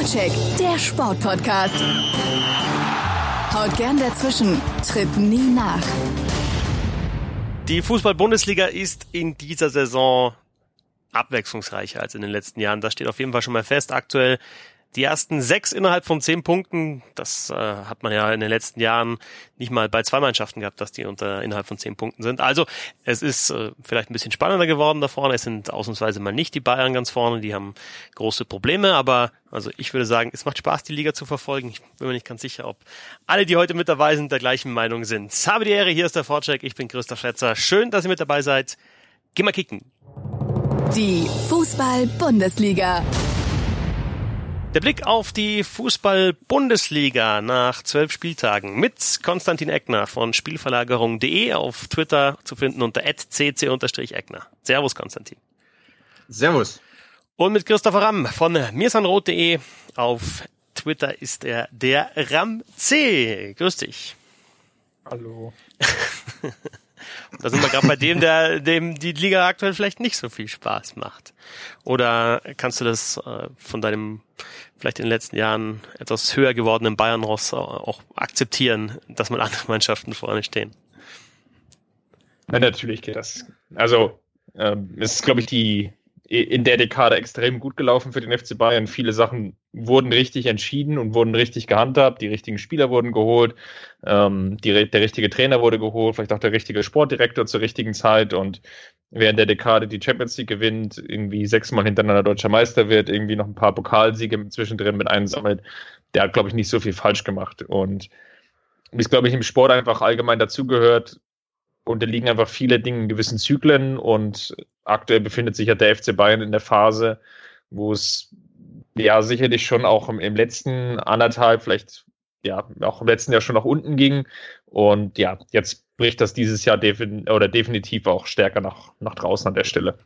Vorcheck, der Sportpodcast. Haut gern dazwischen, tritt nie nach. Die Fußball-Bundesliga ist in dieser Saison abwechslungsreicher als in den letzten Jahren. Das steht auf jeden Fall schon mal fest. Aktuell die ersten sechs innerhalb von zehn Punkten, das äh, hat man ja in den letzten Jahren nicht mal bei zwei Mannschaften gehabt, dass die unter innerhalb von zehn Punkten sind. Also es ist äh, vielleicht ein bisschen spannender geworden da vorne. Es sind ausnahmsweise mal nicht die Bayern ganz vorne, die haben große Probleme, aber also ich würde sagen, es macht Spaß, die Liga zu verfolgen. Ich bin mir nicht ganz sicher, ob alle, die heute mit dabei sind, der gleichen Meinung sind. Habe die Ehre, hier ist der Vorcheck, ich bin Christoph Schätzer. Schön, dass ihr mit dabei seid. Geh mal kicken. Die Fußball-Bundesliga. Der Blick auf die Fußball-Bundesliga nach zwölf Spieltagen mit Konstantin Eckner von Spielverlagerung.de auf Twitter zu finden unter cc-eckner. Servus, Konstantin. Servus. Und mit Christopher Ramm von mirsanrot.de auf Twitter ist er der Ram C. Grüß dich. Hallo. Da sind wir gerade bei dem, der, dem die Liga aktuell vielleicht nicht so viel Spaß macht. Oder kannst du das äh, von deinem vielleicht in den letzten Jahren etwas höher gewordenen Bayern-Ross auch akzeptieren, dass mal andere Mannschaften vorne stehen? Ja, natürlich geht das. Also ähm, es ist, glaube ich, die in der Dekade extrem gut gelaufen für den FC Bayern. Viele Sachen wurden richtig entschieden und wurden richtig gehandhabt. Die richtigen Spieler wurden geholt, ähm, die, der richtige Trainer wurde geholt, vielleicht auch der richtige Sportdirektor zur richtigen Zeit. Und in der Dekade die Champions League gewinnt, irgendwie sechsmal hintereinander deutscher Meister wird, irgendwie noch ein paar Pokalsiege zwischendrin mit einsammelt, der hat, glaube ich, nicht so viel falsch gemacht. Und wie es, glaube ich, im Sport einfach allgemein dazugehört, unterliegen einfach viele Dinge in gewissen Zyklen und aktuell befindet sich ja der FC Bayern in der Phase, wo es ja sicherlich schon auch im, im letzten anderthalb, vielleicht ja auch im letzten Jahr schon nach unten ging und ja, jetzt bricht das dieses Jahr defin oder definitiv auch stärker nach, nach draußen an der Stelle.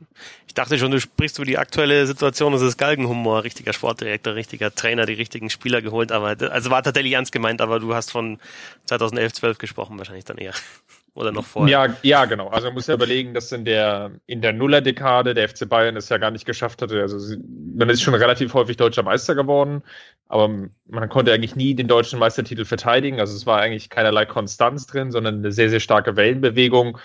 Ich dachte schon, du sprichst über die aktuelle Situation, das ist Galgenhumor, richtiger Sportdirektor, richtiger Trainer, die richtigen Spieler geholt, aber also war tatsächlich ernst gemeint, aber du hast von 2011, 12 gesprochen wahrscheinlich dann eher. Oder noch vorher? Ja, ja, genau. Also man muss ja überlegen, dass in der, in der Nuller-Dekade der FC Bayern es ja gar nicht geschafft hatte. Also man ist schon relativ häufig deutscher Meister geworden, aber man konnte eigentlich nie den deutschen Meistertitel verteidigen. Also es war eigentlich keinerlei Konstanz drin, sondern eine sehr, sehr starke Wellenbewegung.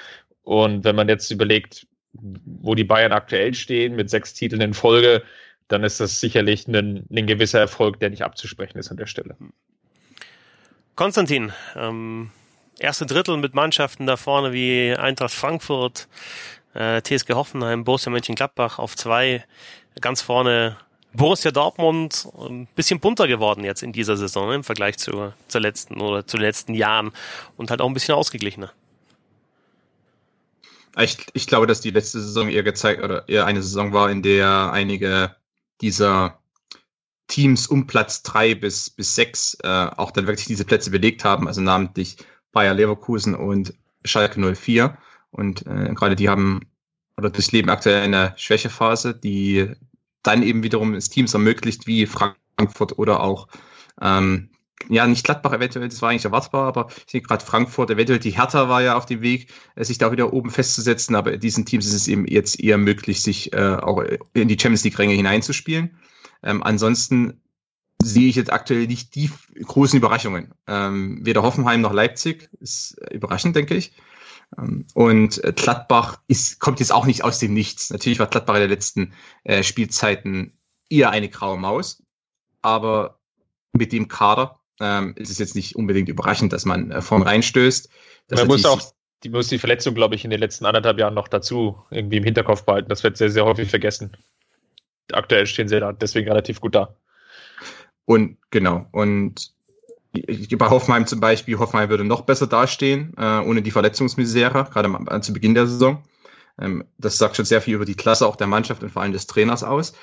Und wenn man jetzt überlegt, wo die Bayern aktuell stehen, mit sechs Titeln in Folge, dann ist das sicherlich ein, ein gewisser Erfolg, der nicht abzusprechen ist an der Stelle. Konstantin, ähm, erste Drittel mit Mannschaften da vorne wie Eintracht Frankfurt, äh, TSG Hoffenheim, Borussia Mönchengladbach auf zwei, ganz vorne Borussia Dortmund, ein bisschen bunter geworden jetzt in dieser Saison ne, im Vergleich zu, zur letzten oder zu den letzten Jahren und halt auch ein bisschen ausgeglichener. Ich, ich glaube, dass die letzte Saison eher gezeigt oder eher eine Saison war, in der einige dieser Teams um Platz drei bis, bis sechs äh, auch dann wirklich diese Plätze belegt haben, also namentlich Bayer Leverkusen und Schalke 04. Und äh, gerade die haben oder durchleben aktuell eine Schwächephase, die dann eben wiederum es Teams ermöglicht, wie Frankfurt oder auch ähm, ja, nicht Gladbach eventuell, das war eigentlich erwartbar, aber ich sehe gerade Frankfurt, eventuell die Hertha war ja auf dem Weg, äh, sich da wieder oben festzusetzen, aber diesen Teams ist es eben jetzt eher möglich, sich äh, auch in die Champions League-Ränge hineinzuspielen. Ähm, ansonsten sehe ich jetzt aktuell nicht die großen Überraschungen. Ähm, weder Hoffenheim noch Leipzig ist überraschend, denke ich. Ähm, und Gladbach ist, kommt jetzt auch nicht aus dem Nichts. Natürlich war Gladbach in den letzten äh, Spielzeiten eher eine graue Maus, aber mit dem Kader ähm, ist es jetzt nicht unbedingt überraschend, dass man äh, vorn reinstößt. Man muss auch die muss die Verletzung, glaube ich, in den letzten anderthalb Jahren noch dazu irgendwie im Hinterkopf behalten. Das wird sehr, sehr häufig vergessen. Aktuell stehen sie da deswegen relativ gut da. Und genau, und bei Hoffenheim zum Beispiel, Hoffenheim würde noch besser dastehen, äh, ohne die Verletzungsmisere, gerade am, zu Beginn der Saison. Ähm, das sagt schon sehr viel über die Klasse auch der Mannschaft und vor allem des Trainers aus.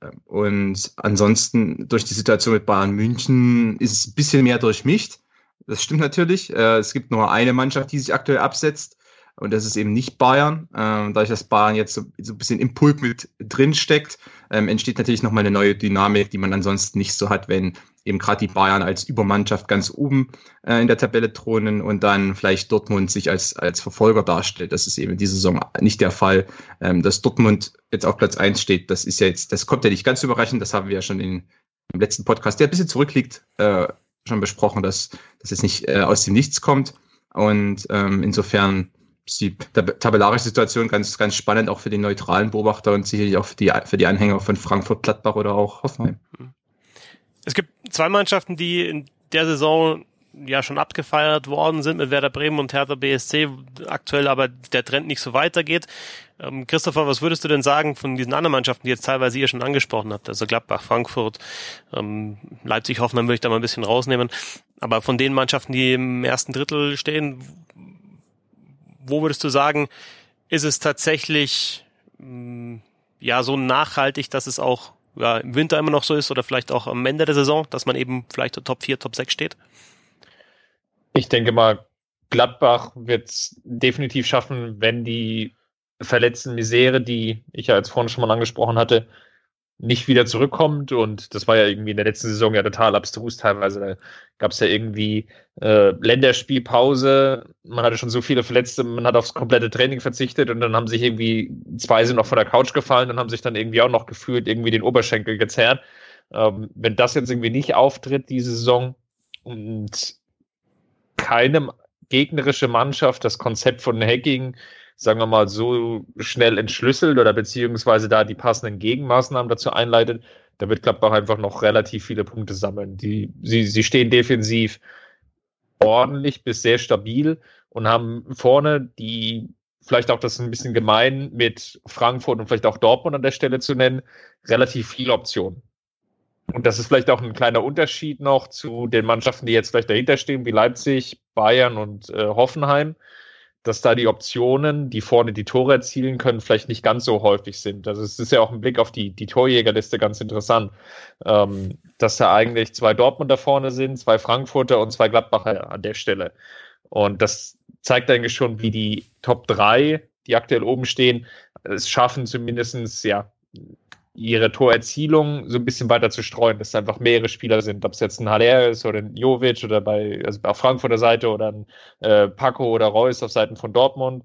Ähm, und ansonsten durch die Situation mit Bayern München ist es ein bisschen mehr durchmischt. Das stimmt natürlich. Äh, es gibt nur eine Mannschaft, die sich aktuell absetzt. Und das ist eben nicht Bayern. Ähm, dadurch, dass Bayern jetzt so, so ein bisschen im Pulk mit drin steckt, ähm, entsteht natürlich nochmal eine neue Dynamik, die man ansonsten nicht so hat, wenn eben gerade die Bayern als Übermannschaft ganz oben äh, in der Tabelle thronen und dann vielleicht Dortmund sich als, als Verfolger darstellt. Das ist eben diese Saison nicht der Fall. Ähm, dass Dortmund jetzt auf Platz eins steht, das ist ja jetzt, das kommt ja nicht ganz überraschend, das haben wir ja schon in im letzten Podcast, der ein bisschen zurückliegt, äh, schon besprochen, dass das jetzt nicht äh, aus dem Nichts kommt. Und ähm, insofern ist die tabellarische Situation ganz, ganz spannend, auch für den neutralen Beobachter und sicherlich auch für die, für die Anhänger von Frankfurt, Gladbach oder auch Hoffenheim. Es gibt zwei Mannschaften, die in der Saison ja schon abgefeiert worden sind mit Werder Bremen und Hertha BSC, aktuell aber der Trend nicht so weitergeht. Ähm, Christopher, was würdest du denn sagen von diesen anderen Mannschaften, die jetzt teilweise ihr schon angesprochen habt, also Gladbach, Frankfurt, ähm, Leipzig, Hoffenheim würde ich da mal ein bisschen rausnehmen, aber von den Mannschaften, die im ersten Drittel stehen, wo würdest du sagen, ist es tatsächlich mm, ja so nachhaltig, dass es auch ja, im Winter immer noch so ist oder vielleicht auch am Ende der Saison, dass man eben vielleicht Top 4, Top 6 steht? Ich denke mal, Gladbach wird es definitiv schaffen, wenn die verletzten Misere, die ich ja jetzt vorhin schon mal angesprochen hatte, nicht wieder zurückkommt. Und das war ja irgendwie in der letzten Saison ja total abstrus teilweise. Da gab es ja irgendwie äh, Länderspielpause. Man hatte schon so viele Verletzte, man hat aufs komplette Training verzichtet und dann haben sich irgendwie zwei sind noch von der Couch gefallen und haben sich dann irgendwie auch noch gefühlt irgendwie den Oberschenkel gezerrt. Ähm, wenn das jetzt irgendwie nicht auftritt, diese Saison, und keine gegnerische Mannschaft das Konzept von Hacking sagen wir mal, so schnell entschlüsselt oder beziehungsweise da die passenden Gegenmaßnahmen dazu einleitet, da wird Gladbach einfach noch relativ viele Punkte sammeln. Die, sie, sie stehen defensiv ordentlich bis sehr stabil und haben vorne die, vielleicht auch das ein bisschen gemein mit Frankfurt und vielleicht auch Dortmund an der Stelle zu nennen, relativ viele Optionen. Und das ist vielleicht auch ein kleiner Unterschied noch zu den Mannschaften, die jetzt vielleicht dahinter stehen, wie Leipzig, Bayern und äh, Hoffenheim dass da die Optionen, die vorne die Tore erzielen können, vielleicht nicht ganz so häufig sind. Also es ist ja auch ein Blick auf die, die Torjägerliste ganz interessant, ähm, dass da eigentlich zwei Dortmunder vorne sind, zwei Frankfurter und zwei Gladbacher an der Stelle. Und das zeigt eigentlich schon, wie die Top 3, die aktuell oben stehen, es schaffen zumindestens ja ihre Torerzielung so ein bisschen weiter zu streuen, dass es einfach mehrere Spieler sind, ob es jetzt ein Haller ist oder ein Jovic oder bei also auf Frankfurter Seite oder ein äh, Paco oder Reus auf Seiten von Dortmund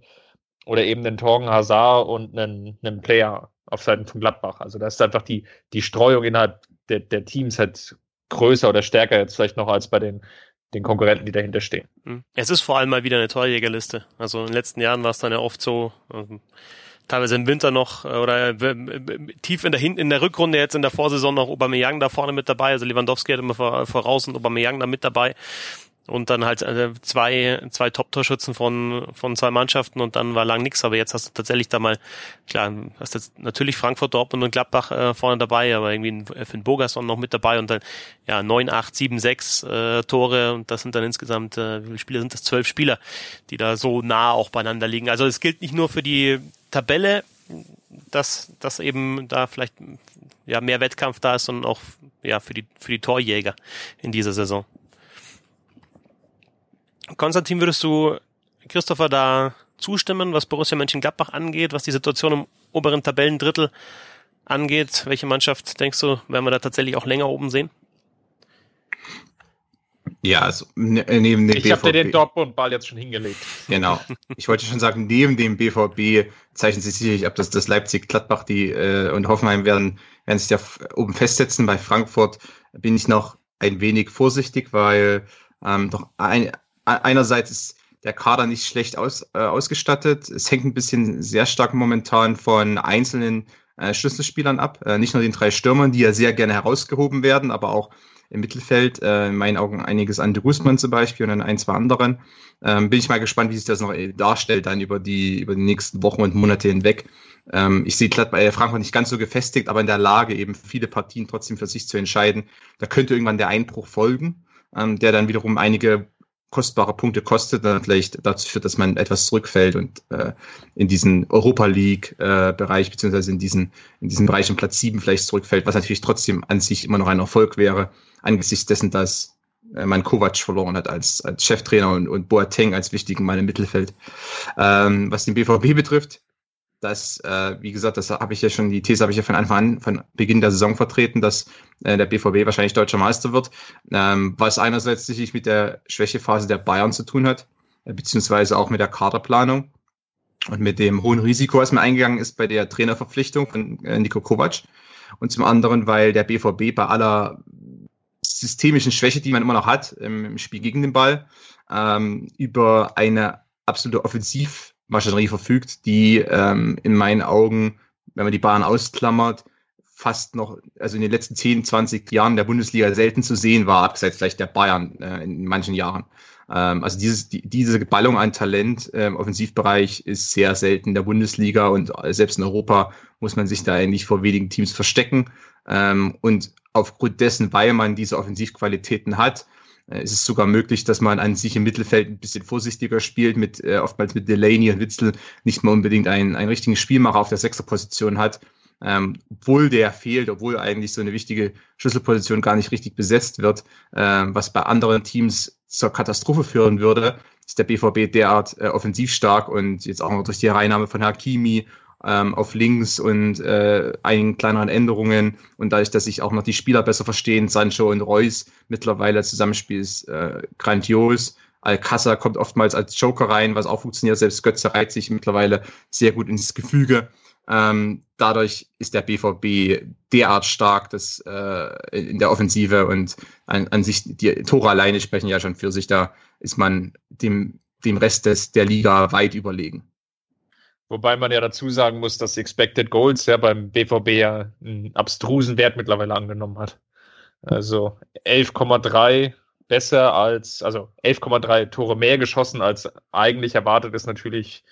oder eben einen Torgen Hazard und einen, einen Player auf Seiten von Gladbach. Also da ist einfach die, die Streuung innerhalb der, der Teams halt größer oder stärker jetzt vielleicht noch als bei den, den Konkurrenten, die dahinter stehen. Hm. Es ist vor allem mal wieder eine Torjägerliste. Also in den letzten Jahren war es dann ja oft so, ähm, teilweise im Winter noch äh, oder äh, tief in der Hin in der Rückrunde jetzt in der Vorsaison noch Aubameyang da vorne mit dabei, also Lewandowski hat immer voraus und Aubameyang da mit dabei und dann halt äh, zwei zwei Top-Torschützen von von zwei Mannschaften und dann war lang nix, aber jetzt hast du tatsächlich da mal klar, hast jetzt natürlich Frankfurt, Dortmund und Gladbach äh, vorne dabei, aber irgendwie Finn Bogerson noch mit dabei und dann ja neun, acht, sieben, sechs äh, Tore und das sind dann insgesamt äh, wie viele Spieler sind das? Zwölf Spieler, die da so nah auch beieinander liegen. Also es gilt nicht nur für die Tabelle, dass, dass eben da vielleicht ja mehr Wettkampf da ist, sondern auch ja für die für die Torjäger in dieser Saison. Konstantin, würdest du Christopher da zustimmen, was Borussia Mönchengladbach angeht, was die Situation im oberen Tabellendrittel angeht? Welche Mannschaft denkst du, werden wir da tatsächlich auch länger oben sehen? Ja, also ne, neben dem ich BVB. Ich habe dir den Dortmund-Ball jetzt schon hingelegt. Genau. Ich wollte schon sagen, neben dem BVB zeichnen sich sicherlich ab, dass das Leipzig, Gladbach die, äh, und Hoffenheim werden, werden sich da oben festsetzen. Bei Frankfurt bin ich noch ein wenig vorsichtig, weil ähm, doch ein, einerseits ist der Kader nicht schlecht aus, äh, ausgestattet. Es hängt ein bisschen sehr stark momentan von einzelnen äh, Schlüsselspielern ab. Äh, nicht nur den drei Stürmern, die ja sehr gerne herausgehoben werden, aber auch im Mittelfeld. Äh, in meinen Augen einiges an de Guzman zum Beispiel und an ein, zwei anderen. Ähm, bin ich mal gespannt, wie sich das noch äh, darstellt dann über die, über die nächsten Wochen und Monate hinweg. Ähm, ich sehe bei äh, Frankfurt nicht ganz so gefestigt, aber in der Lage, eben viele Partien trotzdem für sich zu entscheiden. Da könnte irgendwann der Einbruch folgen, ähm, der dann wiederum einige kostbare Punkte kostet, dann vielleicht dazu führt, dass man etwas zurückfällt und äh, in diesen Europa League äh, beziehungsweise in diesen in diesem Bereich um Platz sieben vielleicht zurückfällt, was natürlich trotzdem an sich immer noch ein Erfolg wäre angesichts dessen, dass äh, man Kovac verloren hat als als Cheftrainer und, und Boateng als wichtigen Mann im Mittelfeld. Ähm, was den BVB betrifft, dass, äh, wie gesagt, das habe ich ja schon, die These habe ich ja von Anfang an, von Beginn der Saison vertreten, dass äh, der BVB wahrscheinlich deutscher Meister wird, ähm, was einerseits sicherlich mit der Schwächephase der Bayern zu tun hat, äh, beziehungsweise auch mit der Kaderplanung und mit dem hohen Risiko, was mir eingegangen ist bei der Trainerverpflichtung von äh, Nico Kovac. Und zum anderen, weil der BVB bei aller systemischen Schwäche, die man immer noch hat im Spiel gegen den Ball, ähm, über eine absolute Offensivmaschinerie verfügt, die ähm, in meinen Augen, wenn man die Bayern ausklammert, fast noch, also in den letzten 10, 20 Jahren der Bundesliga selten zu sehen war, abseits vielleicht der Bayern äh, in manchen Jahren. Ähm, also dieses, die, diese Ballung an Talent im ähm, Offensivbereich ist sehr selten der Bundesliga und selbst in Europa muss man sich da eigentlich vor wenigen Teams verstecken. Ähm, und aufgrund dessen, weil man diese Offensivqualitäten hat, ist es sogar möglich, dass man an sich im Mittelfeld ein bisschen vorsichtiger spielt, mit äh, oftmals mit Delaney und Witzel nicht mal unbedingt einen, einen richtigen Spielmacher auf der Sechserposition hat ähm, obwohl der fehlt, obwohl eigentlich so eine wichtige Schlüsselposition gar nicht richtig besetzt wird, ähm, was bei anderen Teams zur Katastrophe führen würde, ist der BVB derart äh, offensiv stark und jetzt auch noch durch die Reinnahme von Hakimi ähm, auf links und äh, einigen kleineren Änderungen und dadurch, dass sich auch noch die Spieler besser verstehen, Sancho und Reus mittlerweile Zusammenspiel ist äh, grandios. Alcázar kommt oftmals als Joker rein, was auch funktioniert. Selbst Götze reiht sich mittlerweile sehr gut ins Gefüge. Ähm, dadurch ist der BVB derart stark dass, äh, in der Offensive und an, an sich die Tore alleine sprechen ja schon für sich. Da ist man dem, dem Rest des, der Liga weit überlegen. Wobei man ja dazu sagen muss, dass Expected Goals ja beim BVB ja einen abstrusen Wert mittlerweile angenommen hat. Also 11,3 besser als, also 11,3 Tore mehr geschossen als eigentlich erwartet ist natürlich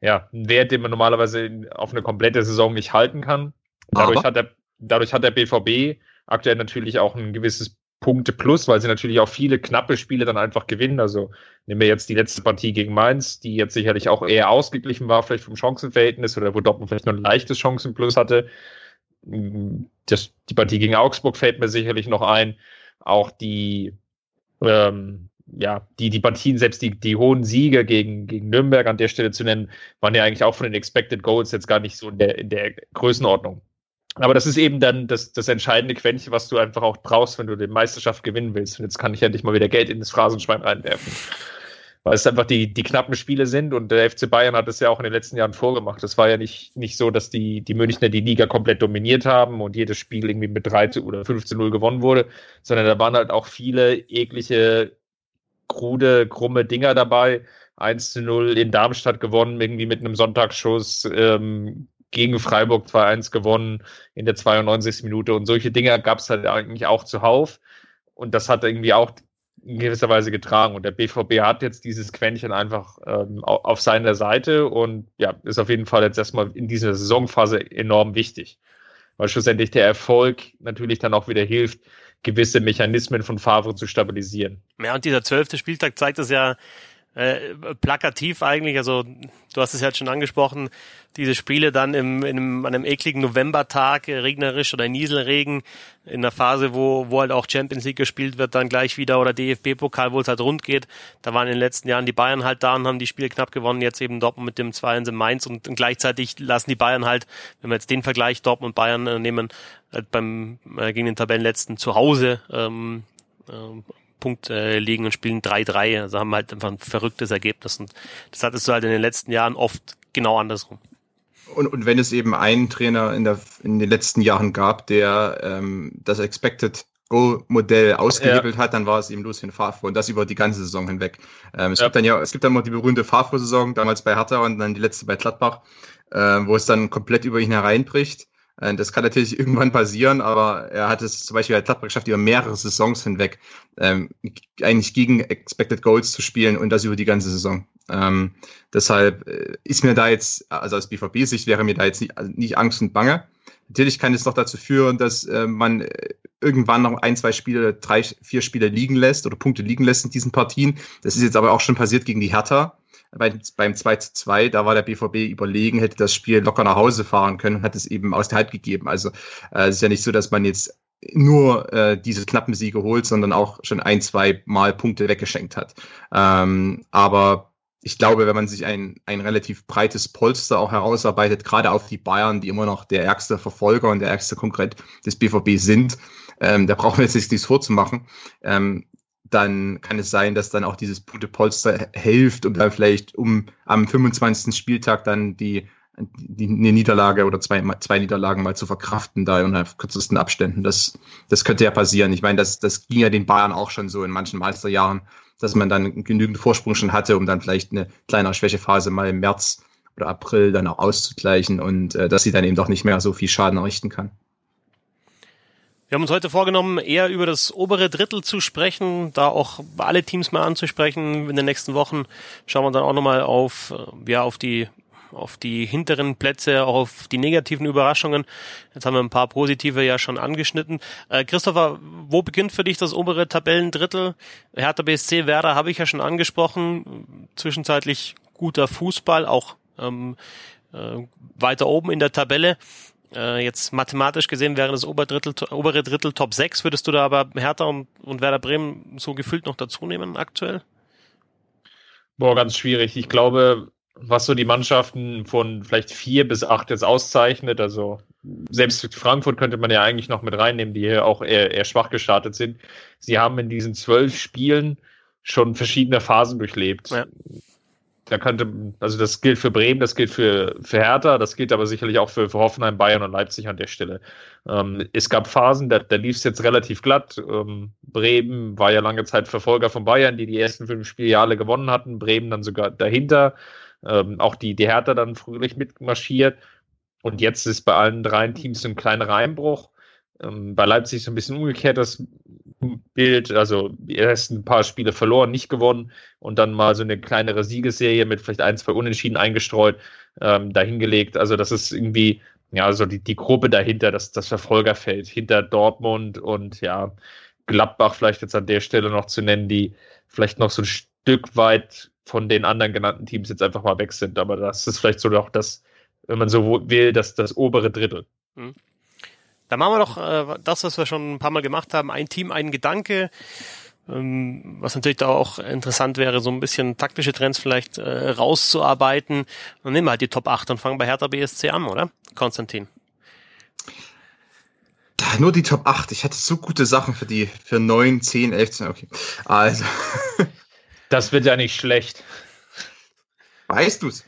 ja, ein Wert, den man normalerweise auf eine komplette Saison nicht halten kann. Dadurch hat, der, dadurch hat der BVB aktuell natürlich auch ein gewisses Punkte plus, weil sie natürlich auch viele knappe Spiele dann einfach gewinnen. Also nehmen wir jetzt die letzte Partie gegen Mainz, die jetzt sicherlich auch eher ausgeglichen war, vielleicht vom Chancenverhältnis oder wo Dortmund vielleicht nur ein leichtes Chancenplus hatte. Das, die Partie gegen Augsburg fällt mir sicherlich noch ein. Auch die ähm, ja, die, die Partien, selbst die, die hohen Siege gegen, gegen Nürnberg an der Stelle zu nennen, waren ja eigentlich auch von den Expected Goals jetzt gar nicht so in der, in der Größenordnung. Aber das ist eben dann das, das entscheidende Quäntchen, was du einfach auch brauchst, wenn du die Meisterschaft gewinnen willst. Und jetzt kann ich endlich mal wieder Geld in das Phrasenschwein reinwerfen. Weil es einfach die, die knappen Spiele sind und der FC Bayern hat es ja auch in den letzten Jahren vorgemacht. Es war ja nicht, nicht so, dass die, die Münchner die Liga komplett dominiert haben und jedes Spiel irgendwie mit 13 oder 15-0 gewonnen wurde, sondern da waren halt auch viele eklige krude, krumme Dinger dabei. 1 zu 0 in Darmstadt gewonnen, irgendwie mit einem Sonntagsschuss. Ähm, gegen Freiburg 2-1 gewonnen in der 92. Minute. Und solche Dinge gab es halt eigentlich auch zuhauf. Und das hat irgendwie auch in gewisser Weise getragen. Und der BVB hat jetzt dieses Quäntchen einfach ähm, auf seiner Seite und ja, ist auf jeden Fall jetzt erstmal in dieser Saisonphase enorm wichtig. Weil schlussendlich der Erfolg natürlich dann auch wieder hilft, gewisse Mechanismen von Favre zu stabilisieren. Ja, und dieser zwölfte Spieltag zeigt das ja äh, plakativ eigentlich. Also du hast es ja schon angesprochen, diese Spiele dann im, in einem, an einem ekligen Novembertag, äh, regnerisch oder Nieselregen, in der Phase, wo, wo halt auch Champions League gespielt wird, dann gleich wieder oder DFB-Pokal, wo es halt rund geht. Da waren in den letzten Jahren die Bayern halt da und haben die Spiele knapp gewonnen, jetzt eben Dortmund mit dem 2-1 in Mainz und, und, gleichzeitig lassen die Bayern halt, wenn wir jetzt den Vergleich Dortmund und Bayern äh, nehmen, halt beim äh, gegen den Tabellenletzten zu Hause ähm, äh, Punkt äh, liegen und spielen 3-3. Also haben halt einfach ein verrücktes Ergebnis. Und das hattest du halt in den letzten Jahren oft genau andersrum. Und, und wenn es eben einen Trainer in, der, in den letzten Jahren gab, der ähm, das Expected Go-Modell ausgehebelt ja. hat, dann war es eben Lucien Favre und das über die ganze Saison hinweg. Ähm, es ja. gibt dann ja, es gibt dann mal die berühmte Favre-Saison, damals bei Hertha und dann die letzte bei Gladbach, äh, wo es dann komplett über ihn hereinbricht. Äh, das kann natürlich irgendwann passieren, aber er hat es zum Beispiel bei Gladbach geschafft, über mehrere Saisons hinweg ähm, eigentlich gegen Expected Goals zu spielen und das über die ganze Saison. Ähm, deshalb äh, ist mir da jetzt, also aus BVB-Sicht wäre mir da jetzt nicht, also nicht Angst und Bange. Natürlich kann es doch dazu führen, dass äh, man äh, irgendwann noch ein, zwei Spiele, drei, vier Spiele liegen lässt oder Punkte liegen lässt in diesen Partien. Das ist jetzt aber auch schon passiert gegen die Hertha bei, beim 2 zu 2, da war der BVB überlegen, hätte das Spiel locker nach Hause fahren können und hat es eben aus der Hand gegeben. Also äh, es ist ja nicht so, dass man jetzt nur äh, diese knappen Siege holt, sondern auch schon ein, zwei Mal Punkte weggeschenkt hat. Ähm, aber ich glaube, wenn man sich ein, ein relativ breites Polster auch herausarbeitet, gerade auf die Bayern, die immer noch der ärgste Verfolger und der ärgste Konkurrent des BVB sind, ähm, da brauchen wir jetzt nichts vorzumachen. Ähm, dann kann es sein, dass dann auch dieses Punktepolster hilft, um dann vielleicht um am 25. Spieltag dann die die, eine Niederlage oder zwei, zwei Niederlagen mal zu verkraften, da in kürzesten Abständen. Das, das könnte ja passieren. Ich meine, das, das ging ja den Bayern auch schon so in manchen Meisterjahren, dass man dann genügend Vorsprung schon hatte, um dann vielleicht eine kleine Schwächephase mal im März oder April dann auch auszugleichen und äh, dass sie dann eben doch nicht mehr so viel Schaden errichten kann. Wir haben uns heute vorgenommen, eher über das obere Drittel zu sprechen, da auch alle Teams mal anzusprechen. In den nächsten Wochen schauen wir dann auch nochmal auf, äh, ja, auf die auf die hinteren Plätze, auch auf die negativen Überraschungen. Jetzt haben wir ein paar positive ja schon angeschnitten. Äh, Christopher, wo beginnt für dich das obere Tabellendrittel? Hertha BSC, Werder habe ich ja schon angesprochen. Zwischenzeitlich guter Fußball, auch ähm, äh, weiter oben in der Tabelle. Äh, jetzt mathematisch gesehen wäre das obere Drittel, obere Drittel Top 6. Würdest du da aber Hertha und, und Werder Bremen so gefühlt noch dazu nehmen aktuell? Boah, ganz schwierig. Ich glaube, was so die Mannschaften von vielleicht vier bis acht jetzt auszeichnet. Also selbst Frankfurt könnte man ja eigentlich noch mit reinnehmen, die hier auch eher, eher schwach gestartet sind. Sie haben in diesen zwölf Spielen schon verschiedene Phasen durchlebt. Ja da könnte, also das gilt für Bremen, das gilt für, für Hertha, das gilt aber sicherlich auch für, für Hoffenheim, Bayern und Leipzig an der Stelle. Ähm, es gab Phasen, da, da lief es jetzt relativ glatt. Ähm, Bremen war ja lange Zeit Verfolger von Bayern, die die ersten fünf Spiele gewonnen hatten. Bremen dann sogar dahinter. Ähm, auch die, die Hertha dann fröhlich mitmarschiert. Und jetzt ist bei allen drei Teams so ein kleiner Einbruch. Ähm, bei Leipzig so ein bisschen umgekehrt das Bild, also die ersten paar Spiele verloren, nicht gewonnen und dann mal so eine kleinere Siegesserie mit vielleicht ein, zwei Unentschieden eingestreut, ähm, dahingelegt. Also das ist irgendwie, ja, so die, die Gruppe dahinter, das, das Verfolgerfeld hinter Dortmund und ja, Gladbach vielleicht jetzt an der Stelle noch zu nennen, die vielleicht noch so ein Stück weit von den anderen genannten Teams jetzt einfach mal weg sind. Aber das ist vielleicht so auch das, wenn man so will, das, das obere Drittel. Mhm. Da machen wir doch äh, das, was wir schon ein paar Mal gemacht haben. Ein Team, ein Gedanke. Ähm, was natürlich da auch interessant wäre, so ein bisschen taktische Trends vielleicht äh, rauszuarbeiten. Dann nehmen wir halt die Top 8 und fangen bei Hertha BSC an, oder? Konstantin. Nur die Top 8. Ich hatte so gute Sachen für die, für 9, 10, 11, 12. Okay. Also. Das wird ja nicht schlecht. Weißt du's?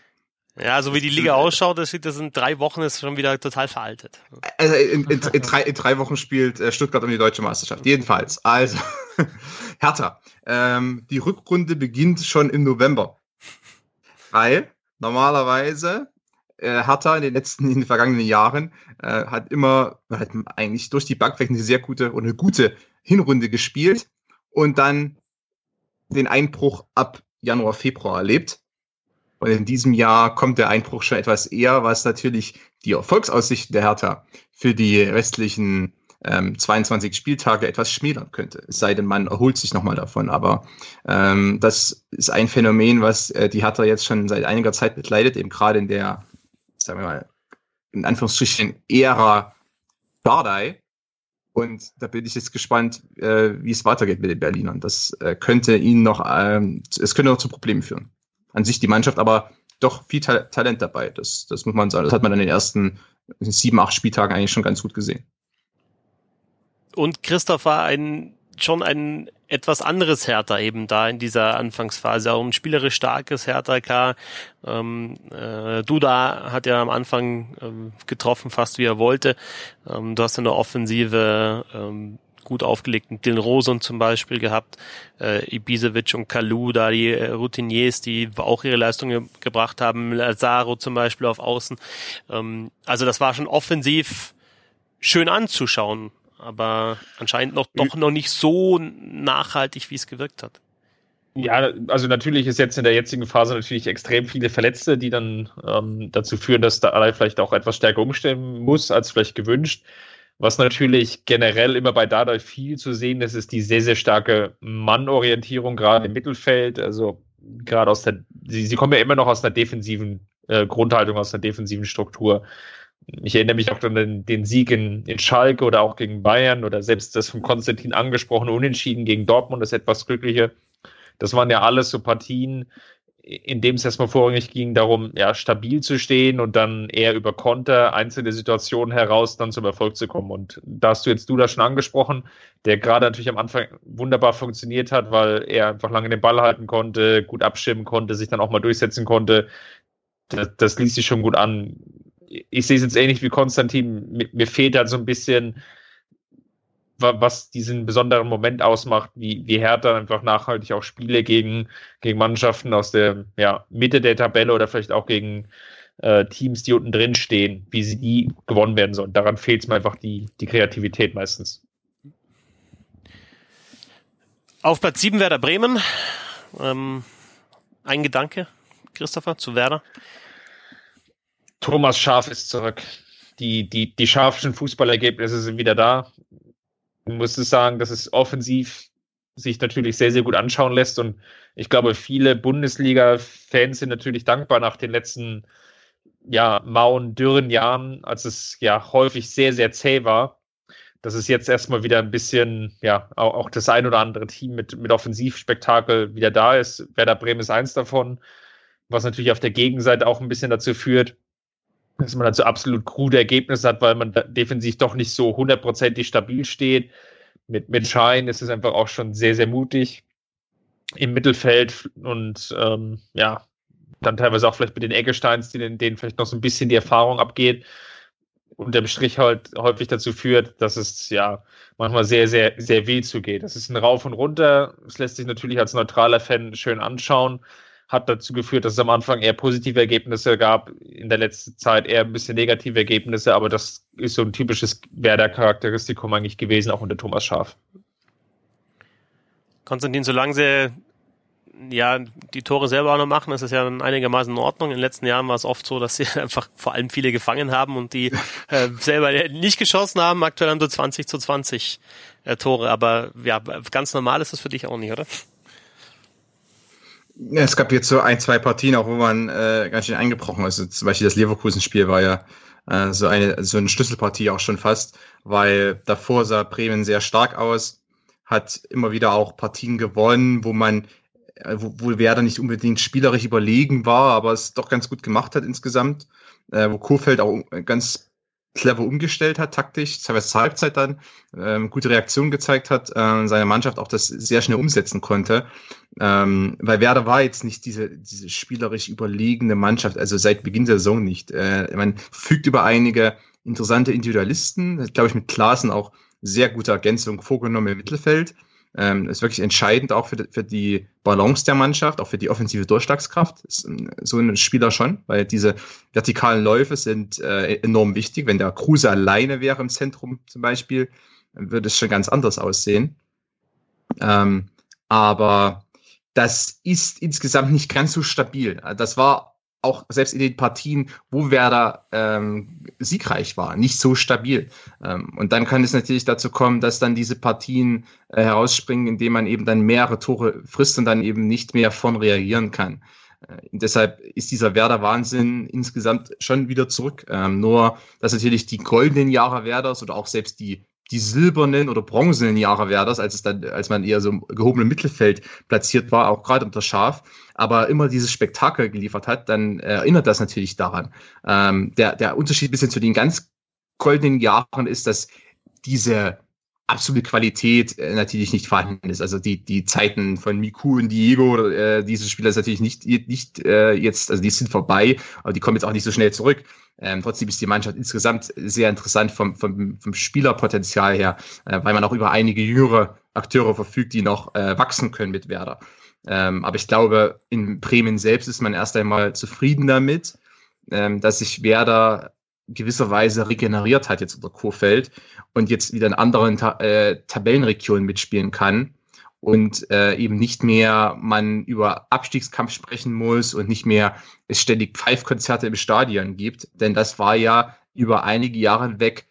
Ja, so wie die Liga ausschaut, das sieht das in drei Wochen ist schon wieder total veraltet. Also in, in, in, drei, in drei Wochen spielt äh, Stuttgart um die deutsche Meisterschaft. Jedenfalls. Also, Hertha. Ähm, die Rückrunde beginnt schon im November. Weil normalerweise äh, Hertha in den letzten, in den vergangenen Jahren äh, hat immer hat eigentlich durch die Bank eine sehr gute und eine gute Hinrunde gespielt und dann den Einbruch ab Januar, Februar erlebt und in diesem Jahr kommt der Einbruch schon etwas eher, was natürlich die Erfolgsaussichten der Hertha für die restlichen ähm, 22 Spieltage etwas schmälern könnte. Es sei denn, man erholt sich nochmal davon. Aber ähm, das ist ein Phänomen, was äh, die Hertha jetzt schon seit einiger Zeit begleitet, eben gerade in der, sagen wir mal, in Anführungsstrichen Ära Dardai. Und da bin ich jetzt gespannt, äh, wie es weitergeht mit den Berlinern. Das äh, könnte ihnen noch, ähm, es könnte noch zu Problemen führen an sich die Mannschaft, aber doch viel Ta Talent dabei. Das, das muss man sagen. Das hat man in den ersten sieben, acht Spieltagen eigentlich schon ganz gut gesehen. Und Christoph war ein, schon ein etwas anderes Hertha eben da in dieser Anfangsphase. Auch ein spielerisch starkes Hertha K. Ähm, äh, Duda hat ja am Anfang ähm, getroffen, fast wie er wollte. Ähm, du hast eine Offensive, ähm, gut aufgelegten Dylan Rosen zum Beispiel gehabt, äh, Ibisevic und Kalu, da die äh, Routiniers, die auch ihre Leistungen gebracht haben, Lazaro zum Beispiel auf Außen. Ähm, also das war schon offensiv schön anzuschauen, aber anscheinend noch doch noch nicht so nachhaltig, wie es gewirkt hat. Ja, also natürlich ist jetzt in der jetzigen Phase natürlich extrem viele Verletzte, die dann ähm, dazu führen, dass da vielleicht auch etwas stärker umstellen muss als vielleicht gewünscht. Was natürlich generell immer bei Dada viel zu sehen ist, ist die sehr, sehr starke Mannorientierung, gerade im Mittelfeld. Also gerade aus der, sie, sie kommen ja immer noch aus einer defensiven äh, Grundhaltung, aus einer defensiven Struktur. Ich erinnere mich auch an den, den Sieg in, in Schalke oder auch gegen Bayern oder selbst das von Konstantin angesprochene Unentschieden gegen Dortmund, das etwas glückliche. Das waren ja alles so Partien, in dem es erstmal vorrangig ging, darum, ja, stabil zu stehen und dann eher über Konter, einzelne Situationen heraus dann zum Erfolg zu kommen. Und da hast du jetzt du da schon angesprochen, der gerade natürlich am Anfang wunderbar funktioniert hat, weil er einfach lange den Ball halten konnte, gut abschirmen konnte, sich dann auch mal durchsetzen konnte. das, das liest sich schon gut an. Ich sehe es jetzt ähnlich wie Konstantin. Mir, mir fehlt halt so ein bisschen, was diesen besonderen Moment ausmacht, wie, wie Hertha einfach nachhaltig auch Spiele gegen, gegen Mannschaften aus der ja, Mitte der Tabelle oder vielleicht auch gegen äh, Teams, die unten drin stehen, wie sie die gewonnen werden sollen. Daran fehlt es mir einfach die, die Kreativität meistens. Auf Platz 7 Werder Bremen. Ähm, ein Gedanke, Christopher, zu Werder? Thomas Schaf ist zurück. Die, die, die scharfsten Fußballergebnisse sind wieder da. Man muss es sagen, dass es offensiv sich natürlich sehr, sehr gut anschauen lässt. Und ich glaube, viele Bundesliga-Fans sind natürlich dankbar nach den letzten ja, mauen, dürren Jahren, als es ja häufig sehr, sehr zäh war, dass es jetzt erstmal wieder ein bisschen, ja, auch, auch das ein oder andere Team mit, mit Offensivspektakel wieder da ist. Werder Bremen ist eins davon, was natürlich auf der Gegenseite auch ein bisschen dazu führt, dass man dazu absolut krude Ergebnisse hat, weil man defensiv doch nicht so hundertprozentig stabil steht. Mit, mit Schein ist es einfach auch schon sehr, sehr mutig im Mittelfeld und ähm, ja, dann teilweise auch vielleicht mit den Eggesteins, denen, denen vielleicht noch so ein bisschen die Erfahrung abgeht unterm Strich halt häufig dazu führt, dass es ja manchmal sehr, sehr, sehr weh zugeht. Das ist ein Rauf und Runter. Es lässt sich natürlich als neutraler Fan schön anschauen. Hat dazu geführt, dass es am Anfang eher positive Ergebnisse gab, in der letzten Zeit eher ein bisschen negative Ergebnisse, aber das ist so ein typisches Werder-Charakteristikum eigentlich gewesen, auch unter Thomas Schaf. Konstantin, solange sie ja, die Tore selber auch noch machen, ist es ja einigermaßen in Ordnung. In den letzten Jahren war es oft so, dass sie einfach vor allem viele gefangen haben und die äh, selber nicht geschossen haben. Aktuell haben so 20 zu 20 äh, Tore, aber ja, ganz normal ist das für dich auch nicht, oder? Ja, es gab jetzt so ein, zwei Partien, auch wo man äh, ganz schön eingebrochen ist. Zum Beispiel das Leverkusen-Spiel war ja äh, so eine so eine Schlüsselpartie auch schon fast, weil davor sah Bremen sehr stark aus, hat immer wieder auch Partien gewonnen, wo man äh, wo, wo Werder nicht unbedingt spielerisch überlegen war, aber es doch ganz gut gemacht hat insgesamt, äh, wo Kurfeld auch ganz clever umgestellt hat, taktisch, teilweise zur Halbzeit dann, ähm, gute Reaktion gezeigt hat, äh, seine Mannschaft auch das sehr schnell umsetzen konnte. Ähm, weil Werder war jetzt nicht diese, diese spielerisch überlegene Mannschaft, also seit Beginn der Saison nicht. Äh, man fügt über einige interessante Individualisten, glaube ich mit Klaassen auch sehr gute Ergänzung vorgenommen im Mittelfeld. Ähm, ist wirklich entscheidend auch für die, für die Balance der Mannschaft, auch für die offensive Durchschlagskraft. Ist ähm, so ein Spieler schon, weil diese vertikalen Läufe sind äh, enorm wichtig. Wenn der Kruse alleine wäre im Zentrum zum Beispiel, würde es schon ganz anders aussehen. Ähm, aber das ist insgesamt nicht ganz so stabil. Das war auch selbst in den Partien, wo Werder ähm, siegreich war, nicht so stabil. Ähm, und dann kann es natürlich dazu kommen, dass dann diese Partien äh, herausspringen, indem man eben dann mehrere Tore frisst und dann eben nicht mehr von reagieren kann. Äh, deshalb ist dieser Werder-Wahnsinn insgesamt schon wieder zurück. Ähm, nur, dass natürlich die goldenen Jahre Werders oder auch selbst die die silbernen oder bronzenen Jahre Werders, als es dann, als man eher so im gehobenen Mittelfeld platziert war, auch gerade unter Schaf, aber immer dieses Spektakel geliefert hat, dann erinnert das natürlich daran. Ähm, der, der Unterschied bisschen zu den ganz goldenen Jahren ist, dass diese absolute Qualität äh, natürlich nicht vorhanden ist. Also die, die Zeiten von Miku und Diego, äh, diese Spieler ist natürlich nicht, nicht äh, jetzt, also die sind vorbei, aber die kommen jetzt auch nicht so schnell zurück. Ähm, trotzdem ist die Mannschaft insgesamt sehr interessant vom, vom, vom Spielerpotenzial her, äh, weil man auch über einige jüngere Akteure verfügt, die noch äh, wachsen können mit Werder. Ähm, aber ich glaube, in Bremen selbst ist man erst einmal zufrieden damit, ähm, dass sich Werder gewisserweise regeneriert hat jetzt unter Kurfeld und jetzt wieder in anderen Ta äh, Tabellenregionen mitspielen kann und äh, eben nicht mehr man über Abstiegskampf sprechen muss und nicht mehr es ständig Pfeifkonzerte im Stadion gibt, denn das war ja über einige Jahre hinweg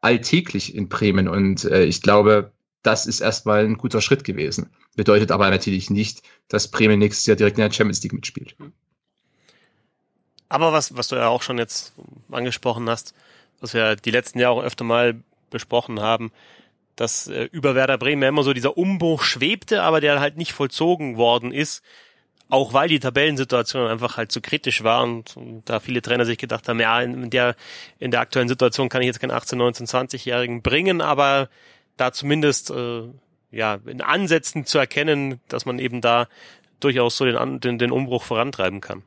alltäglich in Bremen und äh, ich glaube, das ist erstmal ein guter Schritt gewesen. Bedeutet aber natürlich nicht, dass Bremen nächstes Jahr direkt in der Champions League mitspielt. Aber was, was du ja auch schon jetzt angesprochen hast, was wir die letzten Jahre öfter mal besprochen haben, dass äh, über Werder Bremen immer so dieser Umbruch schwebte, aber der halt nicht vollzogen worden ist, auch weil die Tabellensituation einfach halt so kritisch war und, und da viele Trainer sich gedacht haben, ja, in der, in der aktuellen Situation kann ich jetzt keinen 18, 19, 20-Jährigen bringen, aber da zumindest äh, ja in Ansätzen zu erkennen, dass man eben da durchaus so den, den, den Umbruch vorantreiben kann.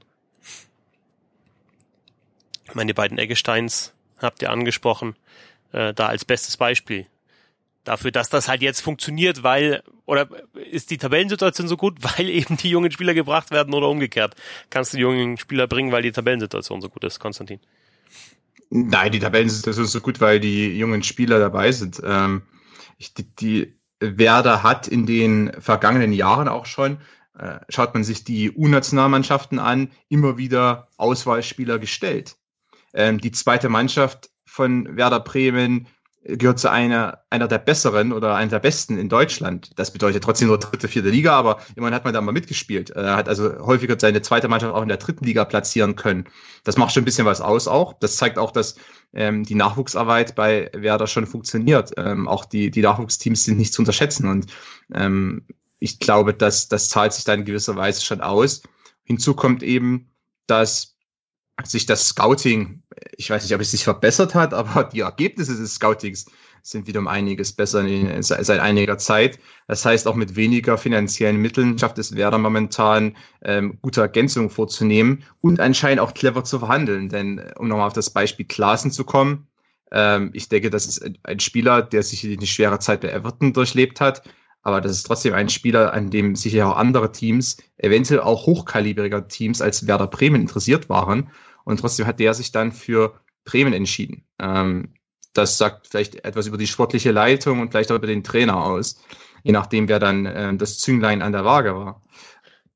Meine beiden Eggesteins habt ihr angesprochen, äh, da als bestes Beispiel dafür, dass das halt jetzt funktioniert, weil oder ist die Tabellensituation so gut, weil eben die jungen Spieler gebracht werden oder umgekehrt? Kannst du die jungen Spieler bringen, weil die Tabellensituation so gut ist, Konstantin? Nein, die Tabellensituation ist so gut, weil die jungen Spieler dabei sind. Ähm, ich, die, die Werder hat in den vergangenen Jahren auch schon, äh, schaut man sich die U-Nationalmannschaften an, immer wieder Auswahlspieler gestellt. Ähm, die zweite Mannschaft von Werder Bremen gehört zu einer, einer der besseren oder einer der besten in Deutschland. Das bedeutet trotzdem nur dritte, vierte Liga, aber immerhin hat man da mal mitgespielt. Er hat also häufiger seine zweite Mannschaft auch in der dritten Liga platzieren können. Das macht schon ein bisschen was aus auch. Das zeigt auch, dass ähm, die Nachwuchsarbeit bei Werder schon funktioniert. Ähm, auch die, die Nachwuchsteams sind nicht zu unterschätzen und ähm, ich glaube, dass das zahlt sich dann in gewisser Weise schon aus. Hinzu kommt eben, dass sich das Scouting, ich weiß nicht, ob es sich verbessert hat, aber die Ergebnisse des Scoutings sind wieder um einiges besser in, seit einiger Zeit. Das heißt, auch mit weniger finanziellen Mitteln schafft es Werder momentan, ähm, gute Ergänzungen vorzunehmen und anscheinend auch clever zu verhandeln. Denn um nochmal auf das Beispiel Klaassen zu kommen, ähm, ich denke, das ist ein Spieler, der sich eine schwere Zeit bei Everton durchlebt hat. Aber das ist trotzdem ein Spieler, an dem sicher auch andere Teams, eventuell auch hochkalibriger Teams als Werder Bremen interessiert waren. Und trotzdem hat der sich dann für Bremen entschieden. Ähm, das sagt vielleicht etwas über die sportliche Leitung und vielleicht auch über den Trainer aus, je nachdem, wer dann äh, das Zünglein an der Waage war.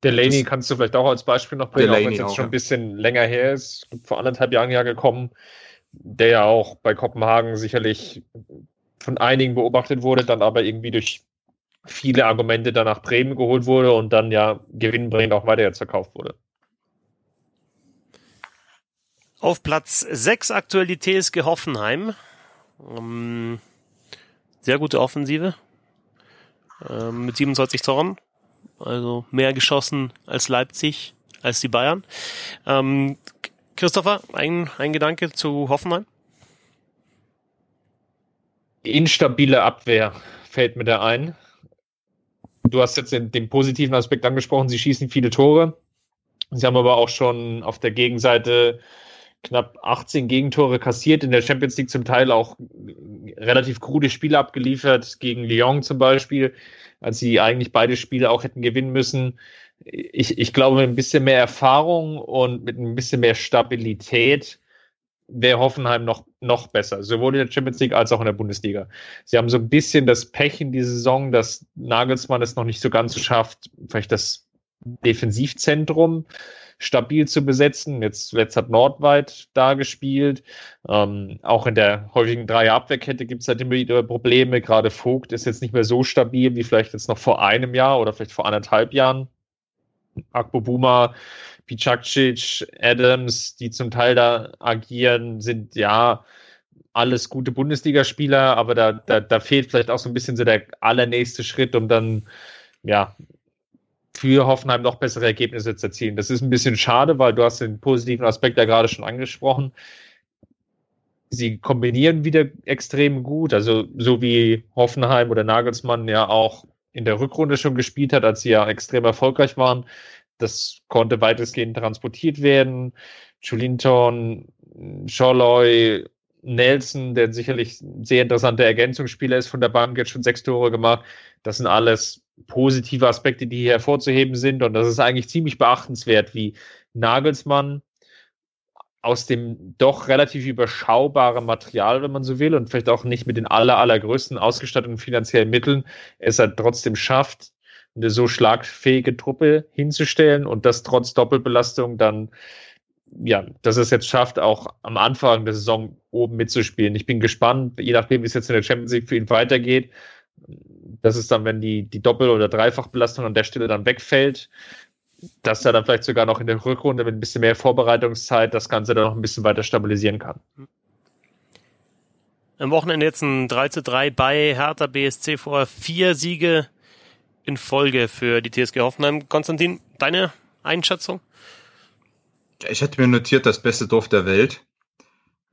Delaney das, kannst du vielleicht auch als Beispiel noch bringen, Delaney auch wenn es jetzt auch, schon ein bisschen länger her ist, vor anderthalb Jahren ja gekommen, der ja auch bei Kopenhagen sicherlich von einigen beobachtet wurde, dann aber irgendwie durch viele Argumente dann nach Bremen geholt wurde und dann ja gewinnbringend auch weiter jetzt verkauft wurde. Auf Platz 6 aktuell die TSG Hoffenheim. Ähm, sehr gute Offensive. Ähm, mit 27 Toren. Also mehr geschossen als Leipzig, als die Bayern. Ähm, Christopher, ein, ein Gedanke zu Hoffenheim? Instabile Abwehr fällt mir da ein. Du hast jetzt den, den positiven Aspekt angesprochen, sie schießen viele Tore. Sie haben aber auch schon auf der Gegenseite knapp 18 Gegentore kassiert, in der Champions League zum Teil auch relativ krude Spiele abgeliefert, gegen Lyon zum Beispiel, als sie eigentlich beide Spiele auch hätten gewinnen müssen. Ich, ich glaube, mit ein bisschen mehr Erfahrung und mit ein bisschen mehr Stabilität wäre Hoffenheim noch, noch besser, sowohl in der Champions League als auch in der Bundesliga. Sie haben so ein bisschen das Pech in dieser Saison, dass Nagelsmann es noch nicht so ganz schafft, vielleicht das Defensivzentrum stabil zu besetzen. Jetzt letzt hat Nordweit da gespielt. Ähm, auch in der häufigen Dreierabwehrkette gibt es halt immer wieder Probleme. Gerade Vogt ist jetzt nicht mehr so stabil wie vielleicht jetzt noch vor einem Jahr oder vielleicht vor anderthalb Jahren. Akpo Buma, Picakcic, Adams, die zum Teil da agieren, sind ja alles gute Bundesligaspieler, aber da, da, da fehlt vielleicht auch so ein bisschen so der allernächste Schritt, um dann ja für Hoffenheim noch bessere Ergebnisse zu erzielen. Das ist ein bisschen schade, weil du hast den positiven Aspekt ja gerade schon angesprochen. Sie kombinieren wieder extrem gut, also so wie Hoffenheim oder Nagelsmann ja auch in der Rückrunde schon gespielt hat, als sie ja extrem erfolgreich waren. Das konnte weitestgehend transportiert werden. Chulinton, Scholloy, Nelson, der sicherlich ein sehr interessanter Ergänzungsspieler ist von der Bank, jetzt schon sechs Tore gemacht. Das sind alles positive Aspekte, die hier hervorzuheben sind. Und das ist eigentlich ziemlich beachtenswert, wie Nagelsmann aus dem doch relativ überschaubaren Material, wenn man so will, und vielleicht auch nicht mit den aller, allergrößten ausgestatteten finanziellen Mitteln, es halt trotzdem schafft, eine so schlagfähige Truppe hinzustellen und das trotz Doppelbelastung dann, ja, dass es jetzt schafft, auch am Anfang der Saison oben mitzuspielen. Ich bin gespannt, je nachdem, wie es jetzt in der Champions League für ihn weitergeht, das ist dann, wenn die, die Doppel- oder Dreifachbelastung an der Stelle dann wegfällt, dass er dann vielleicht sogar noch in der Rückrunde mit ein bisschen mehr Vorbereitungszeit das Ganze dann noch ein bisschen weiter stabilisieren kann. Am Wochenende jetzt ein 3 zu 3 bei Hertha BSC vor vier Siege in Folge für die TSG Hoffenheim. Konstantin, deine Einschätzung? Ich hätte mir notiert, das beste Dorf der Welt.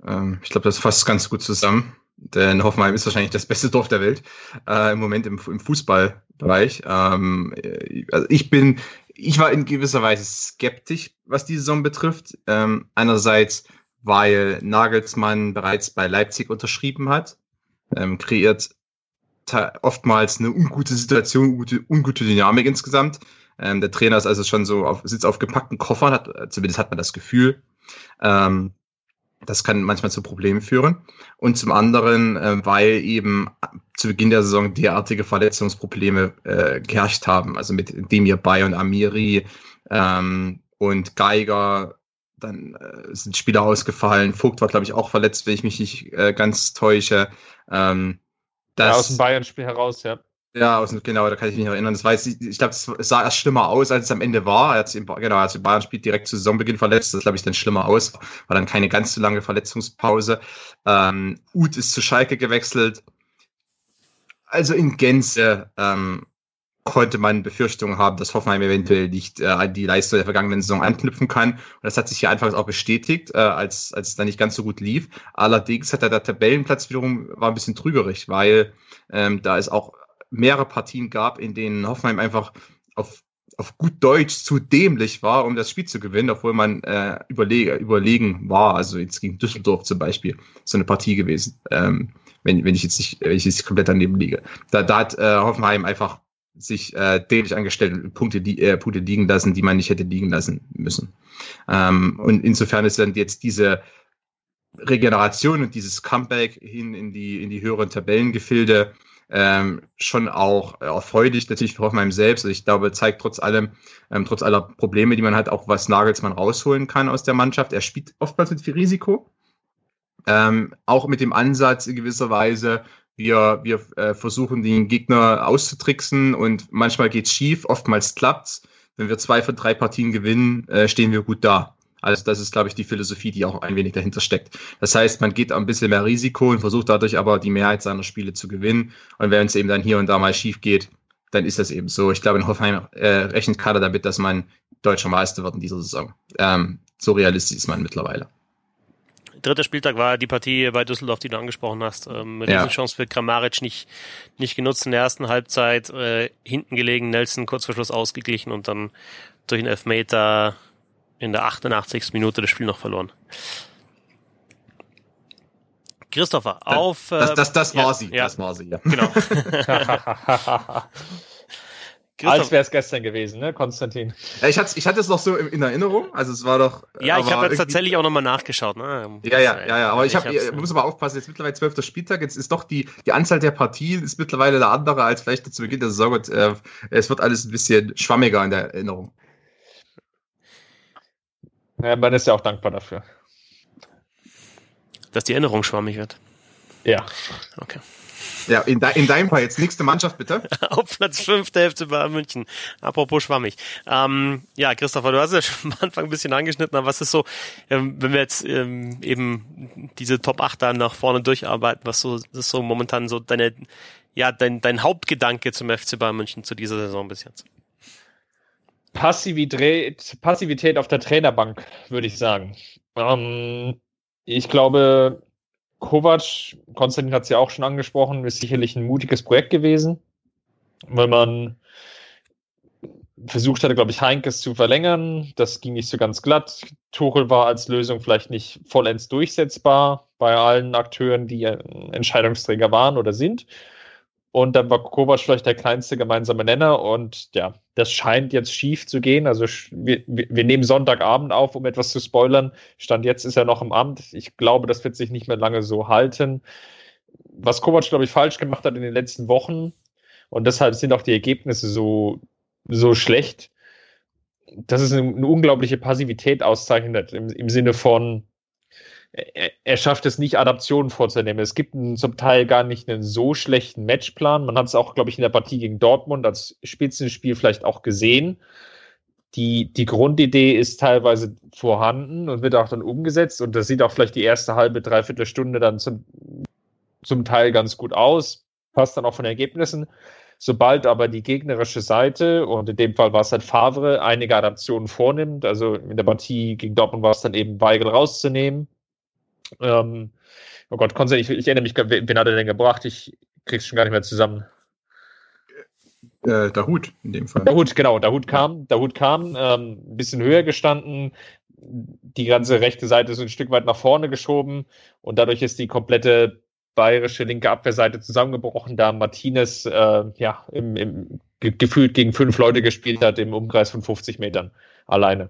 Ähm, ich glaube, das fasst ganz gut zusammen. Denn Hoffenheim ist wahrscheinlich das beste Dorf der Welt äh, im Moment im, im Fußballbereich. Ähm, äh, also ich bin, ich war in gewisser Weise skeptisch, was die Saison betrifft. Ähm, einerseits, weil Nagelsmann bereits bei Leipzig unterschrieben hat, ähm, kreiert oftmals eine ungute Situation, ungute, ungute Dynamik insgesamt. Ähm, der Trainer ist also schon so auf, sitzt auf gepackten Koffern, hat, zumindest hat man das Gefühl. Ähm, das kann manchmal zu Problemen führen. Und zum anderen, äh, weil eben zu Beginn der Saison derartige Verletzungsprobleme äh, geherrscht haben. Also mit Demir Bay und Amiri ähm, und Geiger. Dann äh, sind Spieler ausgefallen. Vogt war, glaube ich, auch verletzt, wenn ich mich nicht äh, ganz täusche. Ähm, das, ja, aus dem Bayern-Spiel heraus, ja. Ja, aus, genau, da kann ich mich nicht erinnern. Das weiß ich, ich glaube, es sah erst schlimmer aus, als es am Ende war. Er hat sich, genau, er hat sich Bayern spielt direkt zu Saisonbeginn verletzt. Das glaube ich dann schlimmer aus. War dann keine ganz so lange Verletzungspause. Ähm, Uth ist zu Schalke gewechselt. Also in Gänze ähm, konnte man Befürchtungen haben, dass Hoffenheim eventuell nicht äh, an die Leistung der vergangenen Saison anknüpfen kann. Und das hat sich hier anfangs auch bestätigt, äh, als, als es dann nicht ganz so gut lief. Allerdings hat er der Tabellenplatz wiederum war ein bisschen trügerig, weil ähm, da ist auch mehrere Partien gab, in denen Hoffenheim einfach auf, auf gut Deutsch zu dämlich war, um das Spiel zu gewinnen, obwohl man äh, überlege, überlegen war. Also jetzt gegen Düsseldorf zum Beispiel so eine Partie gewesen, ähm, wenn, wenn ich jetzt nicht, wenn ich jetzt komplett daneben liege. Da, da hat äh, Hoffenheim einfach sich äh, dämlich angestellt und Punkte, die, äh, Punkte liegen lassen, die man nicht hätte liegen lassen müssen. Ähm, und insofern ist dann jetzt diese Regeneration und dieses Comeback hin in die, in die höheren Tabellengefilde ähm, schon auch erfreulich, natürlich für Hoffenheim selbst. Also ich glaube, zeigt trotz allem, ähm, trotz aller Probleme, die man hat, auch was Nagelsmann rausholen kann aus der Mannschaft. Er spielt oftmals mit viel Risiko. Ähm, auch mit dem Ansatz in gewisser Weise, wir, wir äh, versuchen den Gegner auszutricksen und manchmal geht's schief, oftmals klappt's. Wenn wir zwei von drei Partien gewinnen, äh, stehen wir gut da. Also das ist, glaube ich, die Philosophie, die auch ein wenig dahinter steckt. Das heißt, man geht ein bisschen mehr Risiko und versucht dadurch aber die Mehrheit seiner Spiele zu gewinnen. Und wenn es eben dann hier und da mal schief geht, dann ist das eben so. Ich glaube, in Hoffenheim äh, rechnet Kader damit, dass man deutscher Meister wird in dieser Saison. Ähm, so realistisch ist man mittlerweile. Dritter Spieltag war die Partie bei Düsseldorf, die du angesprochen hast. Ähm, ja. Chance für Kramaric nicht, nicht genutzt in der ersten Halbzeit, äh, hinten gelegen, Nelson kurz vor Schluss ausgeglichen und dann durch einen Elfmeter in der 88. Minute das Spiel noch verloren. Christopher, auf. Das, das, das, das war ja, sie. Ja. Das war sie, ja. Genau. Als wäre es gestern gewesen, ne, Konstantin? Ja, ich hatte, ich hatte es noch so in Erinnerung. Also es war doch. Ja, ich habe jetzt tatsächlich auch nochmal nachgeschaut. Ne? Ja, ja, ja, ja. Aber ich, ich habe, muss aber aufpassen. Jetzt mittlerweile zwölfter Spieltag. Jetzt ist doch die die Anzahl der Partien ist mittlerweile eine andere als vielleicht zu Beginn der Saison. Und, äh, es wird alles ein bisschen schwammiger in der Erinnerung. Ja, man ist ja auch dankbar dafür. Dass die Erinnerung schwammig wird. Ja. Okay. Ja, in, de in deinem Fall jetzt nächste Mannschaft bitte. Auf Platz 5 der FC Bayern München. Apropos schwammig. Ähm, ja, Christopher, du hast ja schon am Anfang ein bisschen angeschnitten, aber was ist so, ähm, wenn wir jetzt ähm, eben diese Top 8 da nach vorne durcharbeiten, was so ist so momentan so deine, ja, dein, dein Hauptgedanke zum FC Bayern München zu dieser Saison bis jetzt? Passivität, Passivität auf der Trainerbank, würde ich sagen. Ähm, ich glaube, Kovac, Konstantin hat es ja auch schon angesprochen, ist sicherlich ein mutiges Projekt gewesen, weil man versucht hatte, glaube ich, Heinkes zu verlängern. Das ging nicht so ganz glatt. Tuchel war als Lösung vielleicht nicht vollends durchsetzbar bei allen Akteuren, die Entscheidungsträger waren oder sind. Und dann war Kovac vielleicht der kleinste gemeinsame Nenner. Und ja, das scheint jetzt schief zu gehen. Also wir, wir nehmen Sonntagabend auf, um etwas zu spoilern. Stand jetzt ist er noch im Amt. Ich glaube, das wird sich nicht mehr lange so halten. Was Kovac, glaube ich, falsch gemacht hat in den letzten Wochen. Und deshalb sind auch die Ergebnisse so, so schlecht. Das ist eine, eine unglaubliche Passivität auszeichnet im, im Sinne von, er, er schafft es nicht, Adaptionen vorzunehmen. Es gibt einen, zum Teil gar nicht einen so schlechten Matchplan. Man hat es auch, glaube ich, in der Partie gegen Dortmund als Spitzenspiel vielleicht auch gesehen. Die, die Grundidee ist teilweise vorhanden und wird auch dann umgesetzt. Und das sieht auch vielleicht die erste halbe, dreiviertel Stunde dann zum, zum Teil ganz gut aus. Passt dann auch von den Ergebnissen. Sobald aber die gegnerische Seite, und in dem Fall war es halt Favre, einige Adaptionen vornimmt, also in der Partie gegen Dortmund war es dann eben Weigel rauszunehmen, ähm, oh Gott, Konstantin, ich, ich, erinnere mich, wen hat er denn gebracht? Ich krieg's schon gar nicht mehr zusammen. Äh, der Hut in dem Fall. Der Hut, genau. Der Hut kam, der Hut kam, ähm, ein bisschen höher gestanden, die ganze rechte Seite so ein Stück weit nach vorne geschoben und dadurch ist die komplette bayerische linke Abwehrseite zusammengebrochen, da Martinez äh, ja im, im, gefühlt gegen fünf Leute gespielt hat im Umkreis von 50 Metern alleine.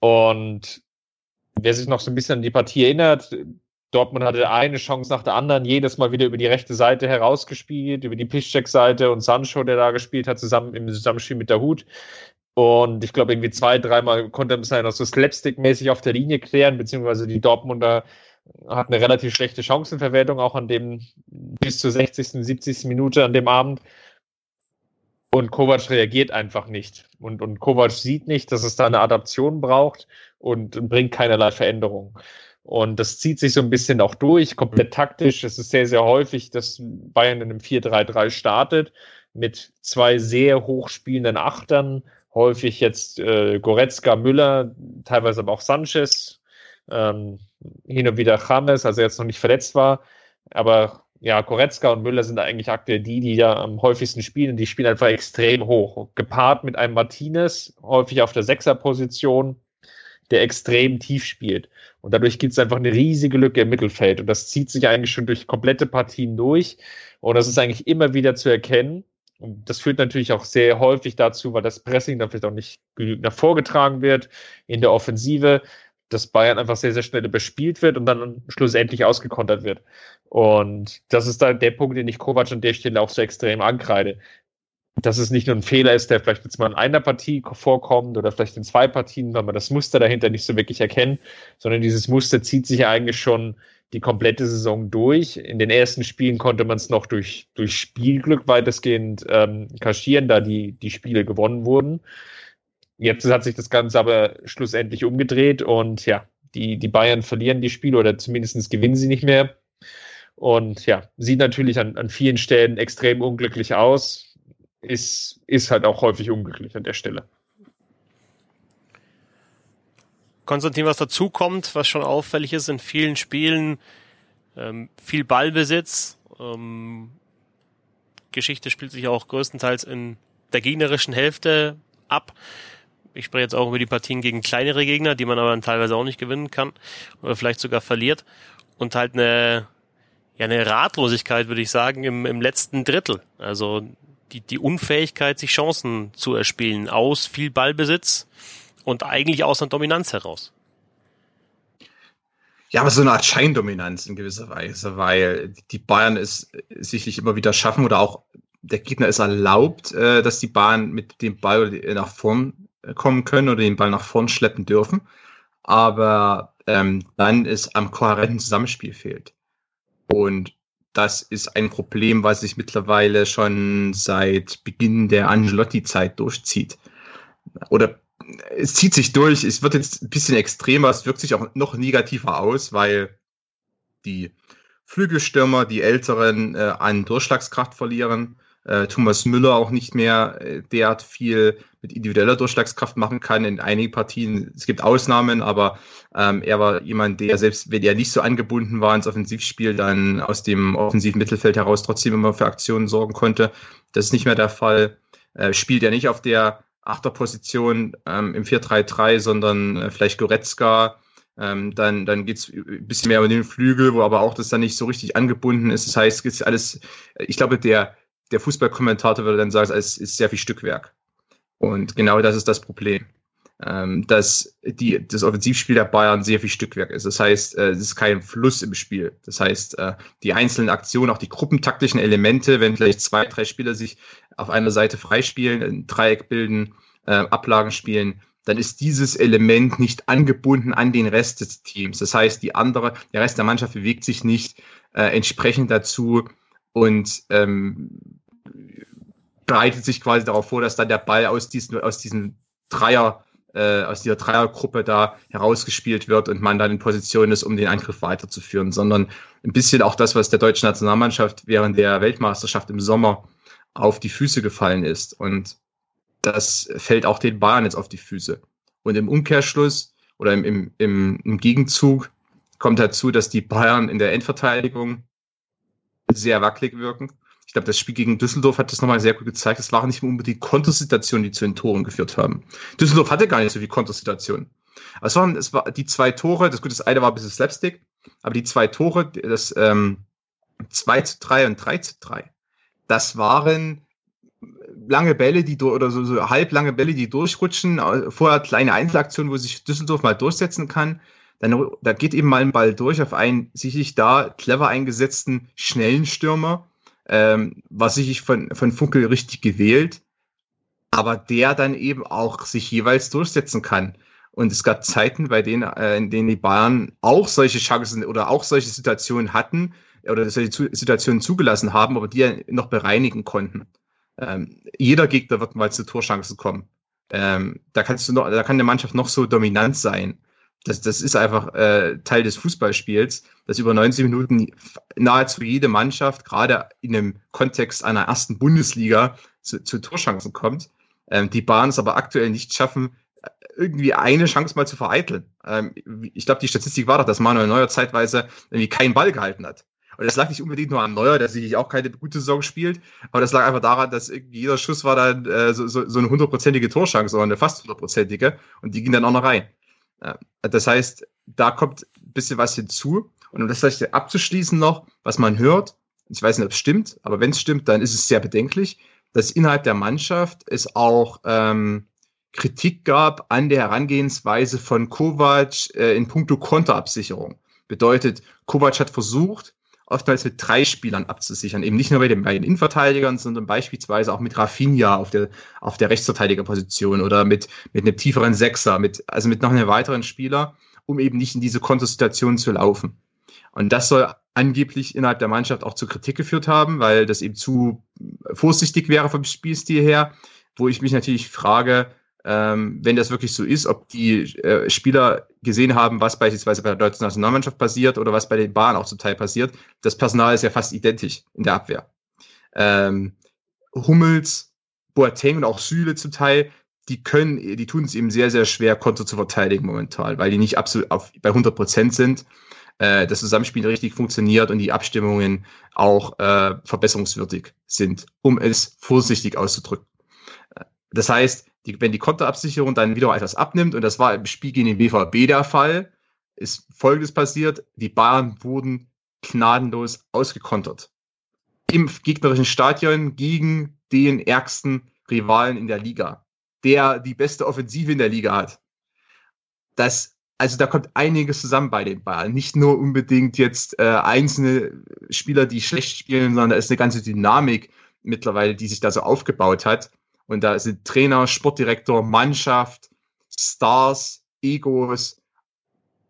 Und wer sich noch so ein bisschen an die Partie erinnert, Dortmund hatte eine Chance nach der anderen, jedes Mal wieder über die rechte Seite herausgespielt, über die Piszczek-Seite und Sancho, der da gespielt hat, zusammen im Zusammenspiel mit der Hut. Und ich glaube, irgendwie zwei, dreimal konnte es noch so slapstick-mäßig auf der Linie klären, beziehungsweise die Dortmunder hatten eine relativ schlechte Chancenverwertung, auch an dem bis zur 60., 70. Minute an dem Abend. Und Kovac reagiert einfach nicht. Und, und Kovac sieht nicht, dass es da eine Adaption braucht und bringt keinerlei Veränderung. Und das zieht sich so ein bisschen auch durch, komplett taktisch. Es ist sehr, sehr häufig, dass Bayern in einem 4-3-3 startet mit zwei sehr hochspielenden Achtern. Häufig jetzt äh, Goretzka, Müller, teilweise aber auch Sanchez, ähm, hin und wieder James, also jetzt noch nicht verletzt war. Aber ja, Koretzka und Müller sind eigentlich aktuell die, die ja am häufigsten spielen. Die spielen einfach extrem hoch. Gepaart mit einem Martinez, häufig auf der Sechserposition, der extrem tief spielt. Und dadurch gibt es einfach eine riesige Lücke im Mittelfeld. Und das zieht sich eigentlich schon durch komplette Partien durch. Und das ist eigentlich immer wieder zu erkennen. Und das führt natürlich auch sehr häufig dazu, weil das Pressing dann vielleicht auch nicht genügend nach vorgetragen wird in der Offensive, dass Bayern einfach sehr, sehr schnell überspielt wird und dann schlussendlich ausgekontert wird. Und das ist dann der Punkt, den ich Kovac an der Stelle auch so extrem ankreide. Dass es nicht nur ein Fehler ist, der vielleicht jetzt mal in einer Partie vorkommt oder vielleicht in zwei Partien, weil man das Muster dahinter nicht so wirklich erkennt, sondern dieses Muster zieht sich eigentlich schon die komplette Saison durch. In den ersten Spielen konnte man es noch durch, durch Spielglück weitestgehend ähm, kaschieren, da die, die Spiele gewonnen wurden. Jetzt hat sich das Ganze aber schlussendlich umgedreht und ja, die, die Bayern verlieren die Spiele oder zumindest gewinnen sie nicht mehr. Und ja, sieht natürlich an, an vielen Stellen extrem unglücklich aus. Ist, ist halt auch häufig unglücklich an der Stelle. Konstantin, was dazu kommt, was schon auffällig ist in vielen Spielen, ähm, viel Ballbesitz. Ähm, Geschichte spielt sich auch größtenteils in der gegnerischen Hälfte ab. Ich spreche jetzt auch über die Partien gegen kleinere Gegner, die man aber dann teilweise auch nicht gewinnen kann oder vielleicht sogar verliert. Und halt eine, ja, eine Ratlosigkeit, würde ich sagen, im, im letzten Drittel. Also die, die Unfähigkeit, sich Chancen zu erspielen aus viel Ballbesitz und eigentlich aus einer Dominanz heraus. Ja, aber so eine Art Scheindominanz in gewisser Weise, weil die Bayern es sicherlich immer wieder schaffen oder auch der Gegner es erlaubt, äh, dass die Bayern mit dem Ball nach vorn kommen können oder den Ball nach vorn schleppen dürfen. Aber ähm, dann ist am kohärenten Zusammenspiel fehlt. Und das ist ein Problem, was sich mittlerweile schon seit Beginn der Angelotti-Zeit durchzieht. Oder es zieht sich durch, es wird jetzt ein bisschen extremer, es wirkt sich auch noch negativer aus, weil die Flügelstürmer, die Älteren, äh, an Durchschlagskraft verlieren äh, Thomas Müller auch nicht mehr äh, derart viel mit individueller Durchschlagskraft machen kann in einigen Partien. Es gibt Ausnahmen, aber ähm, er war jemand, der selbst wenn er nicht so angebunden war ins Offensivspiel, dann aus dem offensiven Mittelfeld heraus trotzdem immer für Aktionen sorgen konnte. Das ist nicht mehr der Fall. Äh, spielt er nicht auf der Achterposition ähm, im 4-3-3, sondern äh, vielleicht Goretzka, ähm, dann dann geht's ein bisschen mehr über den Flügel, wo aber auch das dann nicht so richtig angebunden ist. Das heißt, es ist alles, ich glaube, der, der Fußballkommentator würde dann sagen, es ist sehr viel Stückwerk. Und genau das ist das Problem. Ähm, dass die, das Offensivspiel der Bayern sehr viel Stückwerk ist. Das heißt, äh, es ist kein Fluss im Spiel. Das heißt, äh, die einzelnen Aktionen, auch die gruppentaktischen Elemente, wenn vielleicht zwei, drei Spieler sich auf einer Seite freispielen, ein Dreieck bilden, äh, Ablagen spielen, dann ist dieses Element nicht angebunden an den Rest des Teams. Das heißt, die andere, der Rest der Mannschaft bewegt sich nicht äh, entsprechend dazu, und ähm, bereitet sich quasi darauf vor, dass dann der Ball aus diesen, aus diesen Dreier, äh, aus dieser Dreiergruppe da herausgespielt wird und man dann in Position ist, um den Angriff weiterzuführen, sondern ein bisschen auch das, was der deutschen Nationalmannschaft während der Weltmeisterschaft im Sommer auf die Füße gefallen ist. Und das fällt auch den Bayern jetzt auf die Füße. Und im Umkehrschluss oder im, im, im, im Gegenzug kommt dazu, dass die Bayern in der Endverteidigung sehr wackelig wirken. Ich glaube, das Spiel gegen Düsseldorf hat das nochmal sehr gut gezeigt. Es waren nicht unbedingt Kontersituationen, die zu den Toren geführt haben. Düsseldorf hatte gar nicht so viel Kontersituationen. Es waren, es war die zwei Tore, das, gut, das eine war ein bisschen Slapstick, aber die zwei Tore, das ähm, 2 zu 3 und 3 zu 3, das waren lange Bälle, die oder so, so halblange Bälle, die durchrutschen, vorher kleine Einzelaktionen, wo sich Düsseldorf mal durchsetzen kann. Dann da geht eben mal ein Ball durch auf einen sicherlich da clever eingesetzten schnellen Stürmer, ähm, war sicherlich von, von Funkel richtig gewählt, aber der dann eben auch sich jeweils durchsetzen kann. Und es gab Zeiten, bei denen, äh, in denen die Bayern auch solche Chancen oder auch solche Situationen hatten oder solche Situationen zugelassen haben, aber die noch bereinigen konnten. Ähm, jeder Gegner wird mal zu Torchancen kommen. Ähm, da kannst du noch, da kann der Mannschaft noch so dominant sein. Das, das ist einfach äh, Teil des Fußballspiels, dass über 90 Minuten nahezu jede Mannschaft, gerade in dem Kontext einer ersten Bundesliga, zu, zu Torchancen kommt. Ähm, die Bahn es aber aktuell nicht schaffen, irgendwie eine Chance mal zu vereiteln. Ähm, ich glaube, die Statistik war doch, dass Manuel Neuer zeitweise irgendwie keinen Ball gehalten hat. Und das lag nicht unbedingt nur an Neuer, der sicherlich auch keine gute Saison spielt, aber das lag einfach daran, dass jeder Schuss war dann äh, so, so, so eine hundertprozentige Torschance oder eine fast hundertprozentige und die ging dann auch noch rein. Das heißt, da kommt ein bisschen was hinzu. Und um das vielleicht abzuschließen noch, was man hört, ich weiß nicht, ob es stimmt, aber wenn es stimmt, dann ist es sehr bedenklich, dass innerhalb der Mannschaft es auch ähm, Kritik gab an der Herangehensweise von Kovac äh, in puncto Konterabsicherung. Bedeutet, Kovac hat versucht, oftmals mit drei Spielern abzusichern. Eben nicht nur bei den beiden Innenverteidigern, sondern beispielsweise auch mit Rafinha auf der, auf der Rechtsverteidigerposition oder mit, mit einem tieferen Sechser, mit, also mit noch einem weiteren Spieler, um eben nicht in diese Kontersituation zu laufen. Und das soll angeblich innerhalb der Mannschaft auch zu Kritik geführt haben, weil das eben zu vorsichtig wäre vom Spielstil her, wo ich mich natürlich frage, ähm, wenn das wirklich so ist, ob die äh, Spieler gesehen haben, was beispielsweise bei der deutschen Nationalmannschaft passiert oder was bei den Bahnen auch zum Teil passiert. Das Personal ist ja fast identisch in der Abwehr. Ähm, Hummels, Boateng und auch Süle zum Teil, die können, die tun es eben sehr, sehr schwer, Konto zu verteidigen momentan, weil die nicht absolut auf, bei 100 Prozent sind. Äh, das Zusammenspiel richtig funktioniert und die Abstimmungen auch äh, verbesserungswürdig sind, um es vorsichtig auszudrücken. Äh, das heißt, die, wenn die Konterabsicherung dann wieder etwas abnimmt, und das war im Spiel gegen den BVB der Fall, ist Folgendes passiert. Die Bayern wurden gnadenlos ausgekontert. Im gegnerischen Stadion gegen den ärgsten Rivalen in der Liga, der die beste Offensive in der Liga hat. Das, also da kommt einiges zusammen bei den Bayern. Nicht nur unbedingt jetzt äh, einzelne Spieler, die schlecht spielen, sondern da ist eine ganze Dynamik mittlerweile, die sich da so aufgebaut hat. Und da sind Trainer, Sportdirektor, Mannschaft, Stars, Egos,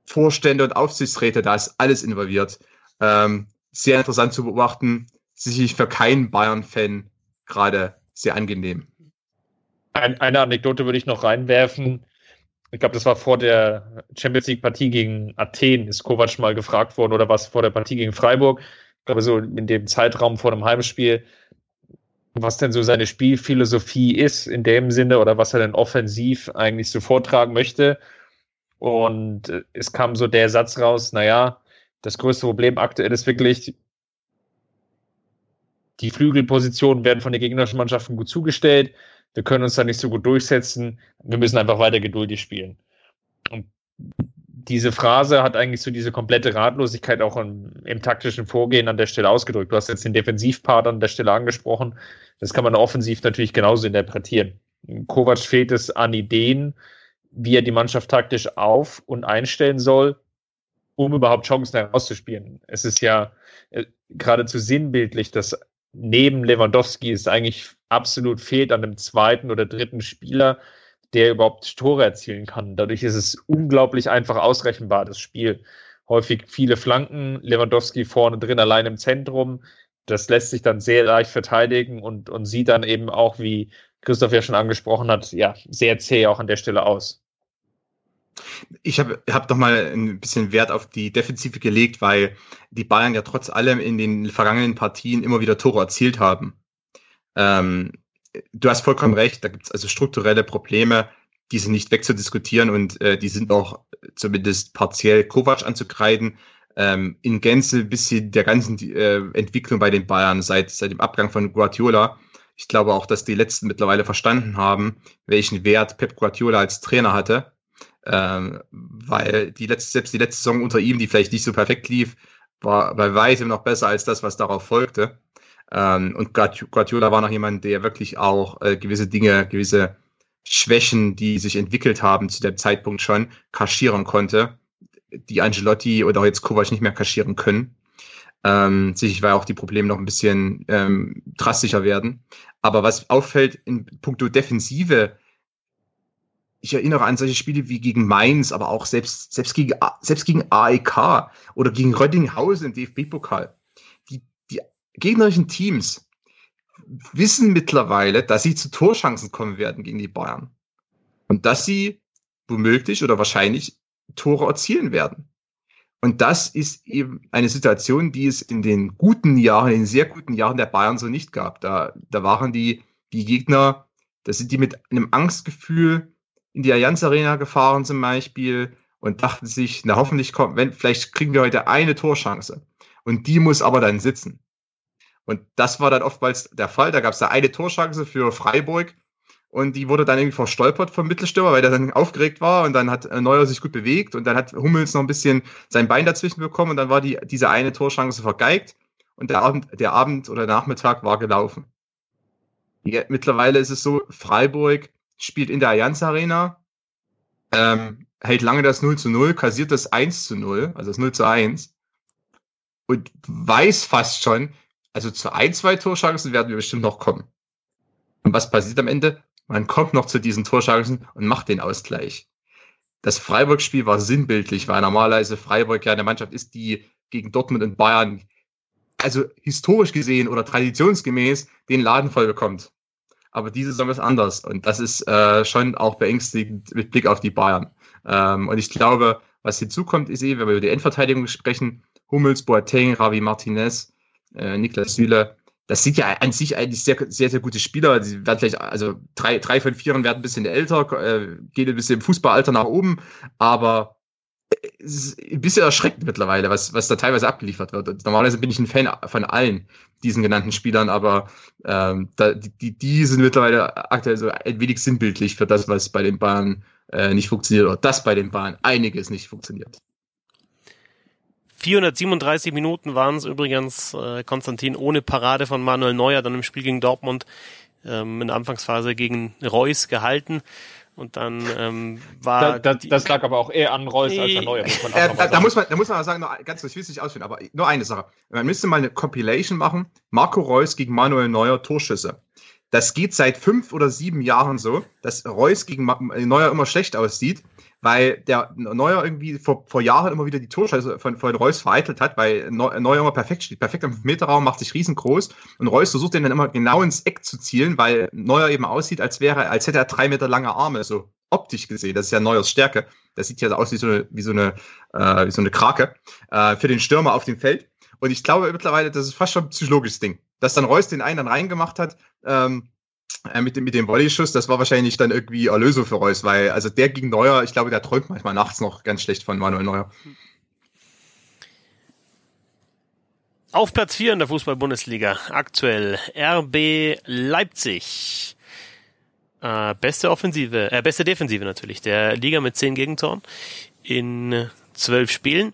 Vorstände und Aufsichtsräte, da ist alles involviert. Ähm, sehr interessant zu beobachten, sicherlich für keinen Bayern-Fan gerade sehr angenehm. Ein, eine Anekdote würde ich noch reinwerfen. Ich glaube, das war vor der Champions League-Partie gegen Athen, ist Kovac mal gefragt worden, oder was vor der Partie gegen Freiburg. Ich glaube, so in dem Zeitraum vor dem Heimspiel was denn so seine Spielphilosophie ist in dem Sinne oder was er denn offensiv eigentlich so vortragen möchte. Und äh, es kam so der Satz raus, naja, das größte Problem aktuell ist wirklich, die Flügelpositionen werden von den gegnerischen Mannschaften gut zugestellt. Wir können uns da nicht so gut durchsetzen. Wir müssen einfach weiter geduldig spielen. Und diese Phrase hat eigentlich so diese komplette Ratlosigkeit auch im, im, taktischen Vorgehen an der Stelle ausgedrückt. Du hast jetzt den Defensivpart an der Stelle angesprochen. Das kann man offensiv natürlich genauso interpretieren. Kovac fehlt es an Ideen, wie er die Mannschaft taktisch auf- und einstellen soll, um überhaupt Chancen herauszuspielen. Es ist ja äh, geradezu sinnbildlich, dass neben Lewandowski es eigentlich absolut fehlt an einem zweiten oder dritten Spieler, der überhaupt Tore erzielen kann. Dadurch ist es unglaublich einfach ausrechenbar, das Spiel. Häufig viele Flanken, Lewandowski vorne drin, allein im Zentrum. Das lässt sich dann sehr leicht verteidigen und, und sieht dann eben auch, wie Christoph ja schon angesprochen hat, ja, sehr zäh auch an der Stelle aus. Ich habe hab doch mal ein bisschen Wert auf die Defensive gelegt, weil die Bayern ja trotz allem in den vergangenen Partien immer wieder Tore erzielt haben. Ähm, du hast vollkommen recht, da gibt es also strukturelle Probleme, die sind nicht wegzudiskutieren und äh, die sind auch zumindest partiell Kovac anzukreiden. Ähm, in Gänze bis hin der ganzen äh, Entwicklung bei den Bayern seit, seit dem Abgang von Guardiola. Ich glaube auch, dass die Letzten mittlerweile verstanden haben, welchen Wert Pep Guardiola als Trainer hatte. Ähm, weil die letzte, selbst die letzte Saison unter ihm, die vielleicht nicht so perfekt lief, war bei weitem noch besser als das, was darauf folgte. Ähm, und Guardiola war noch jemand, der wirklich auch äh, gewisse Dinge, gewisse Schwächen, die sich entwickelt haben zu dem Zeitpunkt schon, kaschieren konnte, die Angelotti oder auch jetzt Kovac nicht mehr kaschieren können. Ähm, sicherlich, weil auch die Probleme noch ein bisschen ähm, drastischer werden. Aber was auffällt in puncto Defensive, ich erinnere an solche Spiele wie gegen Mainz, aber auch selbst, selbst, gegen, selbst gegen AEK oder gegen Röddinghausen im DFB-Pokal. Gegnerischen Teams wissen mittlerweile, dass sie zu Torchancen kommen werden gegen die Bayern. Und dass sie womöglich oder wahrscheinlich Tore erzielen werden. Und das ist eben eine Situation, die es in den guten Jahren, in den sehr guten Jahren der Bayern so nicht gab. Da, da waren die, die Gegner, da sind die mit einem Angstgefühl in die Allianz Arena gefahren zum Beispiel und dachten sich, na hoffentlich kommt, wenn, vielleicht kriegen wir heute eine Torchance. Und die muss aber dann sitzen. Und das war dann oftmals der Fall. Da gab es da eine Torchance für Freiburg und die wurde dann irgendwie verstolpert vom Mittelstürmer, weil der dann aufgeregt war und dann hat Neuer sich gut bewegt und dann hat Hummels noch ein bisschen sein Bein dazwischen bekommen und dann war die, diese eine Torschance vergeigt und der Abend, der Abend oder Nachmittag war gelaufen. Ja, mittlerweile ist es so, Freiburg spielt in der Allianz Arena, ähm, hält lange das 0 zu 0, kassiert das 1 zu 0, also das 0 zu 1 und weiß fast schon, also zu ein, zwei Torchancen werden wir bestimmt noch kommen. Und was passiert am Ende? Man kommt noch zu diesen Torchancen und macht den Ausgleich. Das Freiburg-Spiel war sinnbildlich, weil normalerweise Freiburg ja eine Mannschaft ist, die gegen Dortmund und Bayern, also historisch gesehen oder traditionsgemäß, den Laden voll bekommt. Aber diese Saison ist anders und das ist äh, schon auch beängstigend mit Blick auf die Bayern. Ähm, und ich glaube, was hinzukommt, ist eh, wenn wir über die Endverteidigung sprechen, Hummels, Boateng, Ravi Martinez, äh, Niklas Süle, das sind ja an sich eigentlich sehr, sehr, sehr gute Spieler. Die werden vielleicht, also drei, drei von vieren werden ein bisschen älter, äh, gehen ein bisschen im Fußballalter nach oben, aber es ist ein bisschen erschreckend mittlerweile, was, was da teilweise abgeliefert wird. Und normalerweise bin ich ein Fan von allen diesen genannten Spielern, aber ähm, da, die, die sind mittlerweile aktuell so ein wenig sinnbildlich für das, was bei den Bayern äh, nicht funktioniert, oder das bei den Bayern einiges nicht funktioniert. 437 Minuten waren es übrigens, äh, Konstantin, ohne Parade von Manuel Neuer, dann im Spiel gegen Dortmund ähm, in der Anfangsphase gegen Reus gehalten. Und dann ähm, war. Da, da, das lag aber auch eher an Reus als an Neuer. Muss man äh, da, da, muss man, da muss man mal sagen, nur ganz kurz, ich will es nicht ausführen, aber nur eine Sache. Man müsste mal eine Compilation machen. Marco Reus gegen Manuel Neuer Torschüsse. Das geht seit fünf oder sieben Jahren so, dass Reus gegen Neuer immer schlecht aussieht weil der Neuer irgendwie vor, vor Jahren immer wieder die Torscheiße von, von Reus vereitelt hat, weil Neuer immer perfekt steht, perfekt am 5-Meter-Raum, macht sich riesengroß und Reus versucht den dann immer genau ins Eck zu zielen, weil Neuer eben aussieht, als wäre, als hätte er drei Meter lange Arme, so optisch gesehen. Das ist ja Neuers Stärke. Das sieht ja aus wie so eine, wie so eine, äh, wie so eine Krake äh, für den Stürmer auf dem Feld. Und ich glaube mittlerweile, das ist fast schon ein psychologisches Ding, dass dann Reus den einen dann reingemacht hat. Ähm, äh, mit dem, mit dem Volleyschuss, das war wahrscheinlich dann irgendwie Erlösung für Reus, weil also der gegen Neuer, ich glaube, der träumt manchmal nachts noch ganz schlecht von Manuel Neuer. Auf Platz 4 in der Fußball-Bundesliga aktuell RB Leipzig. Äh, beste Offensive, äh, beste Defensive natürlich der Liga mit 10 Gegentoren in 12 Spielen.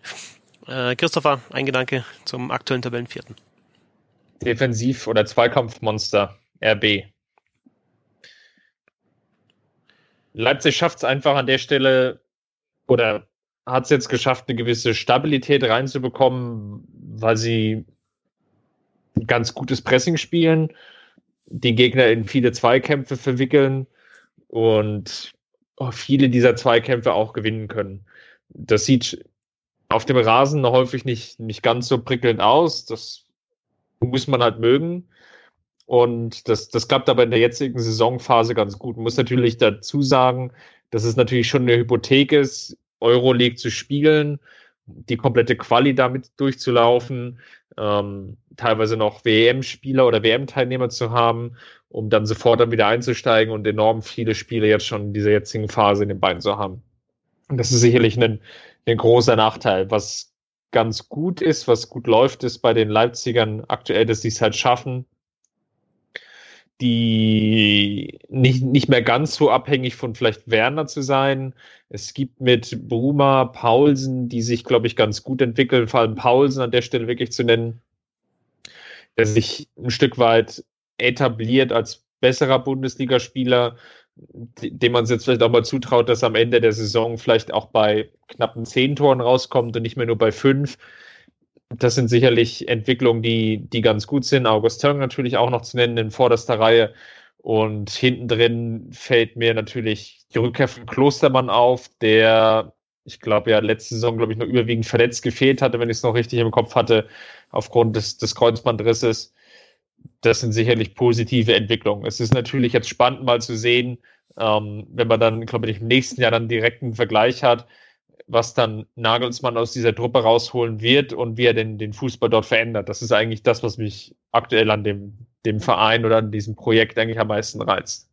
Äh, Christopher, ein Gedanke zum aktuellen Tabellenvierten. Defensiv- oder Zweikampfmonster RB. Leipzig schafft es einfach an der Stelle oder hat es jetzt geschafft, eine gewisse Stabilität reinzubekommen, weil sie ganz gutes Pressing spielen, den Gegner in viele Zweikämpfe verwickeln und viele dieser Zweikämpfe auch gewinnen können. Das sieht auf dem Rasen häufig nicht, nicht ganz so prickelnd aus. Das muss man halt mögen. Und das, das klappt aber in der jetzigen Saisonphase ganz gut. Muss natürlich dazu sagen, dass es natürlich schon eine Hypothek ist, Euroleague zu spielen, die komplette Quali damit durchzulaufen, ähm, teilweise noch WM-Spieler oder WM-Teilnehmer zu haben, um dann sofort dann wieder einzusteigen und enorm viele Spiele jetzt schon in dieser jetzigen Phase in den Beinen zu haben. Und das ist sicherlich ein, ein großer Nachteil. Was ganz gut ist, was gut läuft, ist bei den Leipzigern aktuell, dass sie es halt schaffen, die nicht, nicht mehr ganz so abhängig von vielleicht Werner zu sein. Es gibt mit Bruma, Paulsen, die sich, glaube ich, ganz gut entwickeln, vor allem Paulsen an der Stelle wirklich zu nennen, der sich ein Stück weit etabliert als besserer Bundesligaspieler, dem man es jetzt vielleicht auch mal zutraut, dass am Ende der Saison vielleicht auch bei knappen zehn Toren rauskommt und nicht mehr nur bei fünf. Das sind sicherlich Entwicklungen, die, die ganz gut sind. August Törn natürlich auch noch zu nennen in vorderster Reihe. Und hinten drin fällt mir natürlich die Rückkehr von Klostermann auf, der, ich glaube, ja, letzte Saison, glaube ich, noch überwiegend verletzt gefehlt hatte, wenn ich es noch richtig im Kopf hatte, aufgrund des, des Kreuzbandrisses. Das sind sicherlich positive Entwicklungen. Es ist natürlich jetzt spannend mal zu sehen, ähm, wenn man dann, glaube ich, im nächsten Jahr dann direkt einen Vergleich hat, was dann Nagelsmann aus dieser Truppe rausholen wird und wie er den, den Fußball dort verändert. Das ist eigentlich das, was mich aktuell an dem, dem Verein oder an diesem Projekt eigentlich am meisten reizt.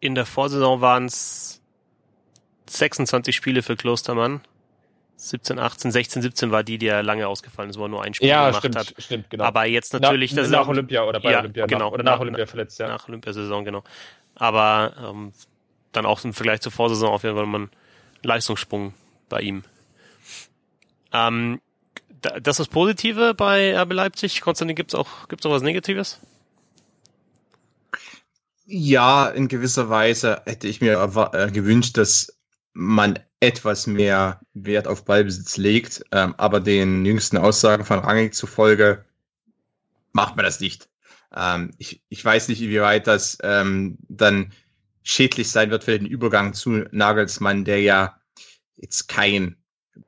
In der Vorsaison waren es 26 Spiele für Klostermann. 17, 18, 16, 17 war die, die ja lange ausgefallen ist, wo er nur ein Spiel ja, gemacht stimmt, hat. Stimmt, genau. Aber jetzt natürlich. Na, nach Olympia oder bei ja, Olympia. Genau. Nach, oder nach, nach Olympia verletzt, ja. Nach Olympiasaison, genau. Aber ähm, dann auch im Vergleich zur Vorsaison auf jeden Fall mal ein Leistungssprung bei ihm. Ähm, das ist Positive bei RB Leipzig. Konstantin, gibt's auch, gibt's auch was Negatives? Ja, in gewisser Weise hätte ich mir äh, gewünscht, dass man etwas mehr Wert auf Ballbesitz legt, ähm, aber den jüngsten Aussagen von Rangig zufolge macht man das nicht. Ähm, ich, ich weiß nicht, inwieweit das ähm, dann schädlich sein wird für den Übergang zu Nagelsmann, der ja jetzt kein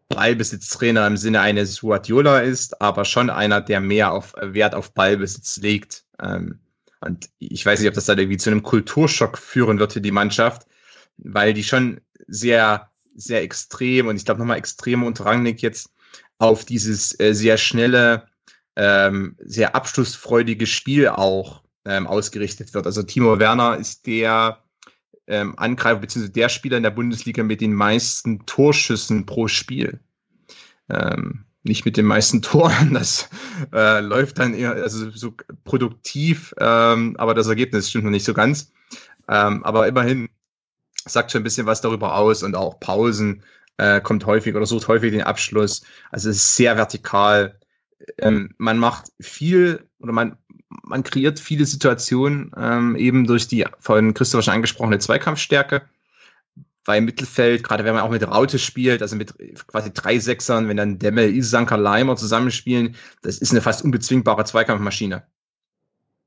Ballbesitztrainer im Sinne eines Guardiola ist, aber schon einer, der mehr auf Wert auf Ballbesitz legt. Ähm, und ich weiß nicht, ob das dann irgendwie zu einem Kulturschock führen wird für die Mannschaft, weil die schon sehr, sehr extrem und ich glaube nochmal extrem unter Rangnick jetzt auf dieses äh, sehr schnelle, ähm, sehr abschlussfreudige Spiel auch ähm, ausgerichtet wird. Also Timo Werner ist der ähm, Angreifer bzw. der Spieler in der Bundesliga mit den meisten Torschüssen pro Spiel. Ähm, nicht mit den meisten Toren, das äh, läuft dann eher also so produktiv, ähm, aber das Ergebnis stimmt noch nicht so ganz. Ähm, aber immerhin sagt schon ein bisschen was darüber aus und auch Pausen äh, kommt häufig oder sucht häufig den Abschluss. Also es ist sehr vertikal. Ähm, man macht viel oder man man kreiert viele Situationen ähm, eben durch die von Christoph schon angesprochene Zweikampfstärke. Weil im Mittelfeld, gerade wenn man auch mit Raute spielt, also mit quasi drei Sechsern, wenn dann Demmel, Isanka, Leimer zusammenspielen, das ist eine fast unbezwingbare Zweikampfmaschine.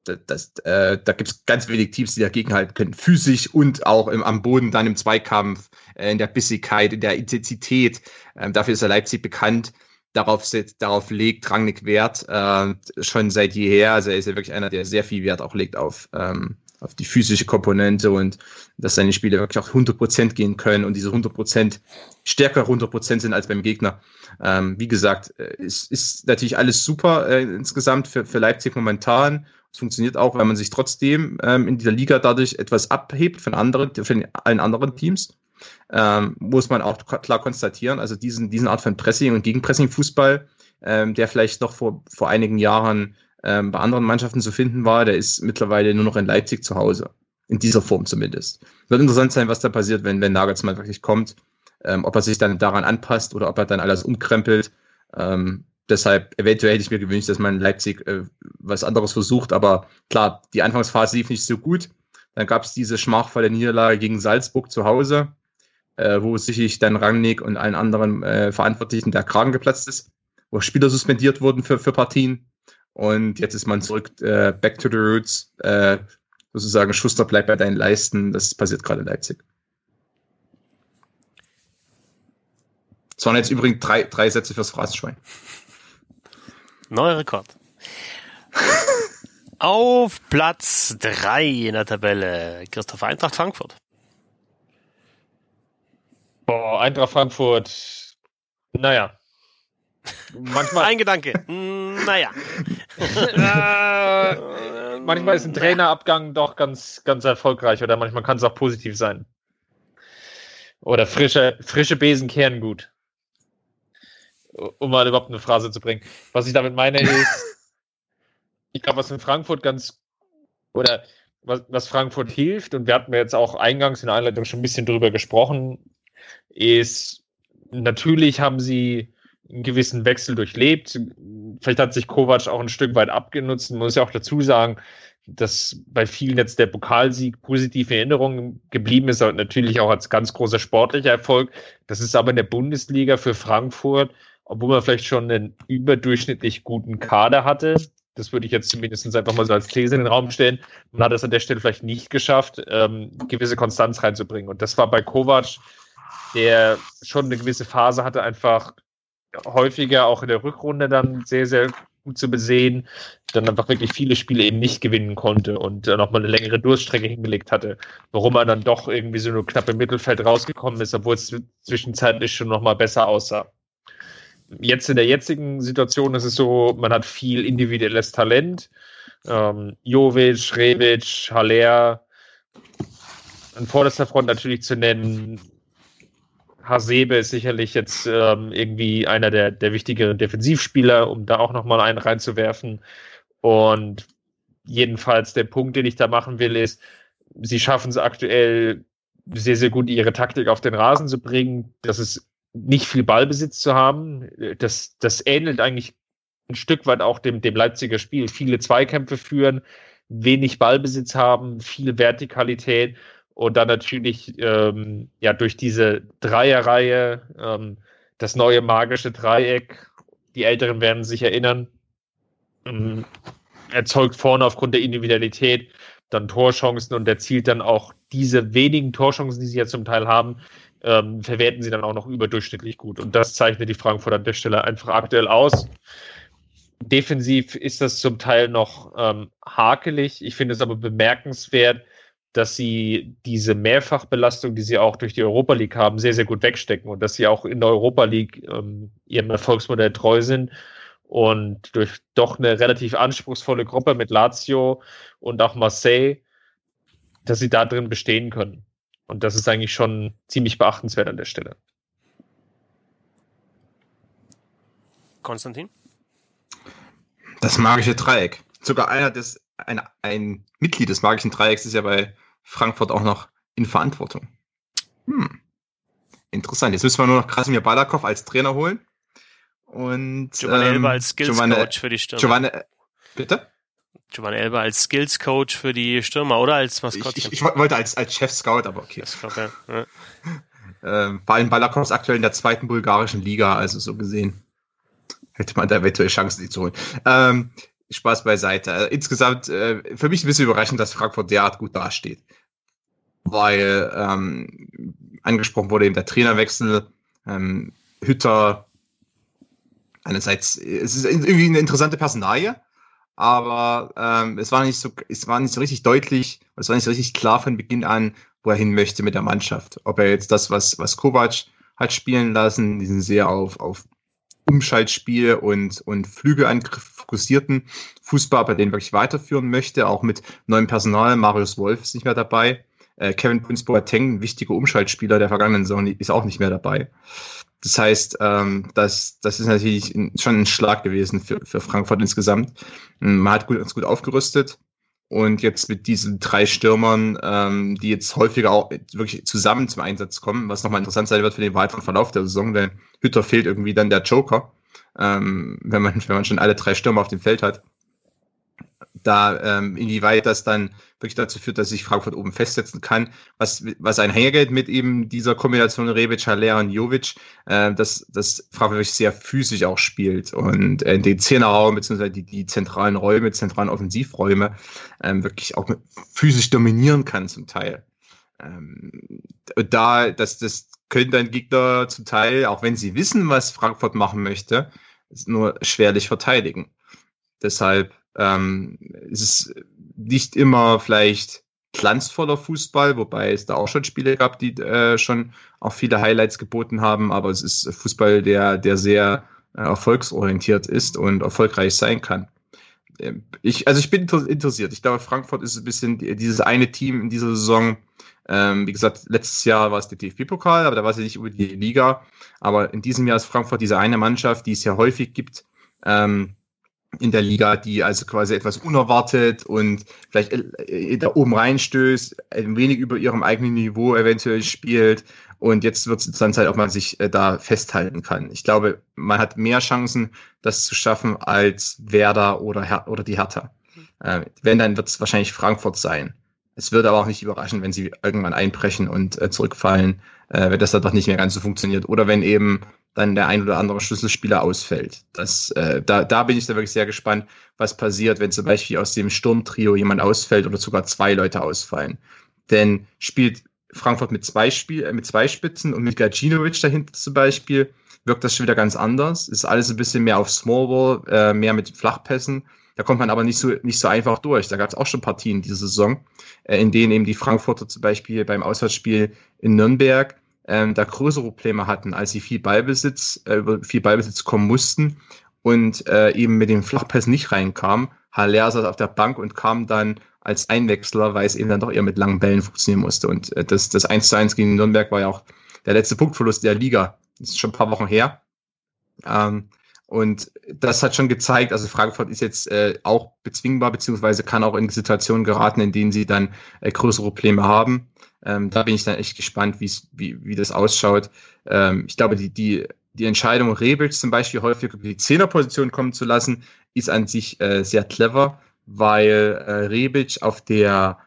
Das, das, äh, da gibt es ganz wenig Teams, die dagegen halten können. Physisch und auch im, am Boden dann im Zweikampf, äh, in der Bissigkeit, in der Intensität. Ähm, dafür ist er Leipzig bekannt darauf, darauf legt Rangnick Wert, äh, schon seit jeher. Also er ist ja wirklich einer, der sehr viel Wert auch legt auf, ähm, auf die physische Komponente und dass seine Spiele wirklich auch 100% gehen können und diese 100% stärker 100% sind als beim Gegner. Ähm, wie gesagt, es äh, ist natürlich alles super äh, insgesamt für, für Leipzig momentan. Es funktioniert auch, weil man sich trotzdem ähm, in dieser Liga dadurch etwas abhebt von anderen, von allen anderen Teams ähm, muss man auch klar konstatieren. Also diesen, diesen Art von Pressing und Gegenpressing-Fußball, ähm, der vielleicht noch vor, vor einigen Jahren ähm, bei anderen Mannschaften zu finden war, der ist mittlerweile nur noch in Leipzig zu Hause. In dieser Form zumindest. Wird interessant sein, was da passiert, wenn, wenn Nagelsmann wirklich kommt. Ähm, ob er sich dann daran anpasst oder ob er dann alles umkrempelt. Ähm, deshalb, eventuell hätte ich mir gewünscht, dass man in Leipzig äh, was anderes versucht. Aber klar, die Anfangsphase lief nicht so gut. Dann gab es diese schmachvolle Niederlage gegen Salzburg zu Hause äh, wo sicherlich dann Rangnick und allen anderen äh, Verantwortlichen der Kragen geplatzt ist, wo Spieler suspendiert wurden für, für Partien. Und jetzt ist man zurück, äh, back to the roots, äh, sozusagen Schuster bleibt bei deinen Leisten. Das passiert gerade in Leipzig. Das waren jetzt übrigens drei, drei Sätze fürs Phrasenschwein. Neuer Rekord. Auf Platz drei in der Tabelle Christoph Eintracht Frankfurt. Boah, Eintracht Frankfurt. Naja. Manchmal. Ein Gedanke. Naja. äh, manchmal ist ein Trainerabgang doch ganz, ganz erfolgreich oder manchmal kann es auch positiv sein. Oder frische, frische Besen kehren gut. Um mal überhaupt eine Phrase zu bringen. Was ich damit meine ist, ich glaube, was in Frankfurt ganz oder was, was Frankfurt hilft, und wir hatten jetzt auch eingangs in der Einleitung schon ein bisschen drüber gesprochen, ist natürlich haben sie einen gewissen Wechsel durchlebt. Vielleicht hat sich Kovac auch ein Stück weit abgenutzt. Man muss ja auch dazu sagen, dass bei vielen jetzt der Pokalsieg positive Erinnerungen geblieben ist und natürlich auch als ganz großer sportlicher Erfolg. Das ist aber in der Bundesliga für Frankfurt, obwohl man vielleicht schon einen überdurchschnittlich guten Kader hatte. Das würde ich jetzt zumindest einfach mal so als These in den Raum stellen. Man hat es an der Stelle vielleicht nicht geschafft, ähm, gewisse Konstanz reinzubringen. Und das war bei Kovac, der schon eine gewisse Phase hatte, einfach häufiger auch in der Rückrunde dann sehr, sehr gut zu besehen, dann einfach wirklich viele Spiele eben nicht gewinnen konnte und dann auch mal eine längere Durststrecke hingelegt hatte, warum er dann doch irgendwie so nur knapp im Mittelfeld rausgekommen ist, obwohl es zwischenzeitlich schon nochmal besser aussah. Jetzt in der jetzigen Situation ist es so, man hat viel individuelles Talent. Ähm, Jovic, Rebic, Haller, an vorderster Front natürlich zu nennen, Hasebe ist sicherlich jetzt ähm, irgendwie einer der, der wichtigeren Defensivspieler, um da auch nochmal einen reinzuwerfen. Und jedenfalls der Punkt, den ich da machen will, ist, sie schaffen es aktuell sehr, sehr gut, ihre Taktik auf den Rasen zu bringen. Das ist nicht viel Ballbesitz zu haben. Das, das ähnelt eigentlich ein Stück weit auch dem, dem Leipziger Spiel. Viele Zweikämpfe führen, wenig Ballbesitz haben, viele Vertikalität und dann natürlich ähm, ja durch diese Dreierreihe ähm, das neue magische Dreieck. Die Älteren werden sich erinnern. Ähm, erzeugt vorne aufgrund der Individualität dann Torchancen und erzielt dann auch diese wenigen Torchancen, die sie ja zum Teil haben, ähm, verwerten sie dann auch noch überdurchschnittlich gut. Und das zeichnet die Frankfurt an der Stelle einfach aktuell aus. Defensiv ist das zum Teil noch ähm, hakelig. Ich finde es aber bemerkenswert, dass sie diese Mehrfachbelastung, die sie auch durch die Europa League haben, sehr, sehr gut wegstecken und dass sie auch in der Europa League ähm, ihrem Erfolgsmodell treu sind und durch doch eine relativ anspruchsvolle Gruppe mit Lazio und auch Marseille, dass sie da drin bestehen können. Und das ist eigentlich schon ziemlich beachtenswert an der Stelle. Konstantin? Das magische Dreieck. Sogar einer des, ein, ein Mitglied des magischen Dreiecks ist ja bei Frankfurt auch noch in Verantwortung. Hm. Interessant. Jetzt müssen wir nur noch Krasimir Balakov als Trainer holen. Und Giovanni ähm, Elba als Skills Coach für die Stürmer. Giovanni, bitte? Giovanni Elba als Skills Coach für die Stürmer oder als Maskottchen? Ich, ich, ich wollte als, als Chef Scout, aber okay. Scout, ja. ja. Ähm, Balakov ist aktuell in der zweiten bulgarischen Liga, also so gesehen hätte man da eventuell Chancen, die zu holen. Ähm, Spaß beiseite. Also insgesamt äh, für mich ein bisschen überraschend, dass Frankfurt derart gut dasteht. Weil ähm, angesprochen wurde eben der Trainerwechsel, ähm, Hütter, einerseits, es ist irgendwie eine interessante Personalie, aber ähm, es war nicht so, es war nicht so richtig deutlich, es war nicht so richtig klar von Beginn an, wo er hin möchte mit der Mannschaft. Ob er jetzt das, was, was Kovac hat spielen lassen, diesen sehr auf, auf Umschaltspiel und, und Flügelangriff fokussierten Fußball, bei denen wirklich weiterführen möchte, auch mit neuem Personal. Marius Wolf ist nicht mehr dabei. Äh, Kevin Prince Boateng, ein wichtiger Umschaltspieler der vergangenen Saison, ist auch nicht mehr dabei. Das heißt, ähm, das, das ist natürlich schon ein Schlag gewesen für, für Frankfurt insgesamt. Man hat gut, uns gut aufgerüstet. Und jetzt mit diesen drei Stürmern, ähm, die jetzt häufiger auch wirklich zusammen zum Einsatz kommen, was nochmal interessant sein wird für den weiteren Verlauf der Saison, denn Hütter fehlt irgendwie dann der Joker, ähm, wenn, man, wenn man schon alle drei Stürmer auf dem Feld hat da ähm, inwieweit das dann wirklich dazu führt, dass sich Frankfurt oben festsetzen kann. Was, was einhergeht mit eben dieser Kombination Rebic, Haller und Jovic, äh, dass, dass Frankfurt wirklich sehr physisch auch spielt und äh, den Zehnerraum beziehungsweise die, die zentralen Räume, zentralen Offensivräume ähm, wirklich auch physisch dominieren kann zum Teil. Ähm, da, dass das können dann Gegner zum Teil, auch wenn sie wissen, was Frankfurt machen möchte, nur schwerlich verteidigen. Deshalb ähm, es ist nicht immer vielleicht glanzvoller Fußball, wobei es da auch schon Spiele gab, die äh, schon auch viele Highlights geboten haben, aber es ist Fußball, der, der sehr äh, erfolgsorientiert ist und erfolgreich sein kann. Ähm, ich, also ich bin interessiert. Ich glaube, Frankfurt ist ein bisschen dieses eine Team in dieser Saison. Ähm, wie gesagt, letztes Jahr war es der DFB-Pokal, aber da war es ja nicht über die Liga. Aber in diesem Jahr ist Frankfurt diese eine Mannschaft, die es ja häufig gibt, ähm, in der Liga, die also quasi etwas unerwartet und vielleicht äh, da oben reinstößt, ein wenig über ihrem eigenen Niveau eventuell spielt. Und jetzt wird es dann Zeit, ob man sich äh, da festhalten kann. Ich glaube, man hat mehr Chancen, das zu schaffen, als Werder oder, Her oder die Hertha. Äh, wenn, dann wird es wahrscheinlich Frankfurt sein. Es würde aber auch nicht überraschen, wenn sie irgendwann einbrechen und äh, zurückfallen, äh, wenn das dann doch nicht mehr ganz so funktioniert. Oder wenn eben dann der ein oder andere Schlüsselspieler ausfällt. Das, äh, da, da bin ich da wirklich sehr gespannt, was passiert, wenn zum Beispiel aus dem Sturmtrio jemand ausfällt oder sogar zwei Leute ausfallen. Denn spielt Frankfurt mit zwei, Spiel, äh, mit zwei Spitzen und mit Gacinovic dahinter zum Beispiel, wirkt das schon wieder ganz anders. Ist alles ein bisschen mehr auf Smallball, äh, mehr mit Flachpässen. Da kommt man aber nicht so, nicht so einfach durch. Da gab es auch schon Partien diese Saison, äh, in denen eben die Frankfurter zum Beispiel beim Auswärtsspiel in Nürnberg ähm, da größere Probleme hatten, als sie viel Ballbesitz, äh, viel Ballbesitz kommen mussten und äh, eben mit dem Flachpass nicht reinkamen. Haller saß auf der Bank und kam dann als Einwechsler, weil es eben dann doch eher mit langen Bällen funktionieren musste. Und äh, das, das 1 zu 1 gegen Nürnberg war ja auch der letzte Punktverlust der Liga. Das ist schon ein paar Wochen her. Ähm, und das hat schon gezeigt, also Frankfurt ist jetzt äh, auch bezwingbar, beziehungsweise kann auch in Situationen geraten, in denen sie dann äh, größere Probleme haben. Ähm, da bin ich dann echt gespannt, wie, wie das ausschaut. Ähm, ich glaube, die, die, die Entscheidung, Rebic zum Beispiel häufig über die Zehnerposition kommen zu lassen, ist an sich äh, sehr clever, weil äh, Rebic auf der,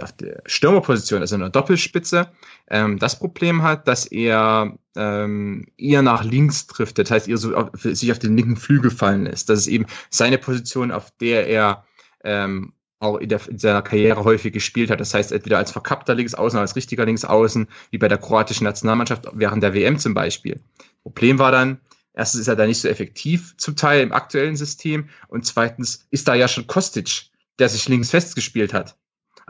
auf der Stürmerposition, also in der Doppelspitze, ähm, das Problem hat, dass er ähm, eher nach links trifft. Das heißt, eher so auf, sich auf den linken Flügel fallen lässt. Das ist eben seine Position, auf der er ähm, auch in, der, in seiner Karriere häufig gespielt hat. Das heißt, entweder als verkappter Linksaußen oder als richtiger Linksaußen, wie bei der kroatischen Nationalmannschaft während der WM zum Beispiel. Problem war dann, erstens ist er da nicht so effektiv zum Teil im aktuellen System und zweitens ist da ja schon Kostic, der sich links festgespielt hat.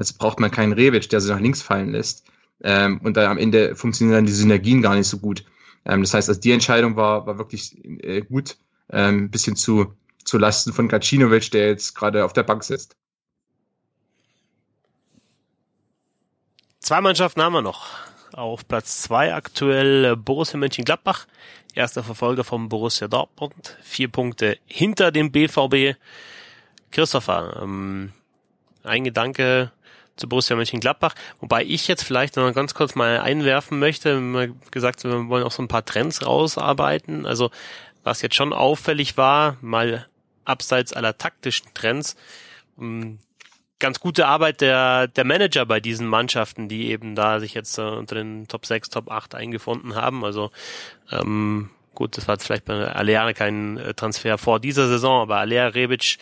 Also braucht man keinen Rebic, der sich nach links fallen lässt. Ähm, und dann am Ende funktionieren dann die Synergien gar nicht so gut. Ähm, das heißt, also die Entscheidung war, war wirklich äh, gut, ähm, bisschen zu, zu Lasten von Gacinovic, der jetzt gerade auf der Bank sitzt. Zwei Mannschaften haben wir noch. Auf Platz zwei aktuell äh, Borussia Mönchengladbach, erster Verfolger vom Borussia Dortmund, vier Punkte hinter dem BVB. Christopher, ähm, ein Gedanke zu Borussia Mönchengladbach, wobei ich jetzt vielleicht noch ganz kurz mal einwerfen möchte, wir gesagt, wir wollen auch so ein paar Trends rausarbeiten. Also was jetzt schon auffällig war, mal abseits aller taktischen Trends, ähm, ganz gute Arbeit der, der Manager bei diesen Mannschaften, die eben da sich jetzt äh, unter den Top 6, Top 8 eingefunden haben. Also ähm, gut, das war jetzt vielleicht bei Alea kein äh, Transfer vor dieser Saison, aber Alea Rebic,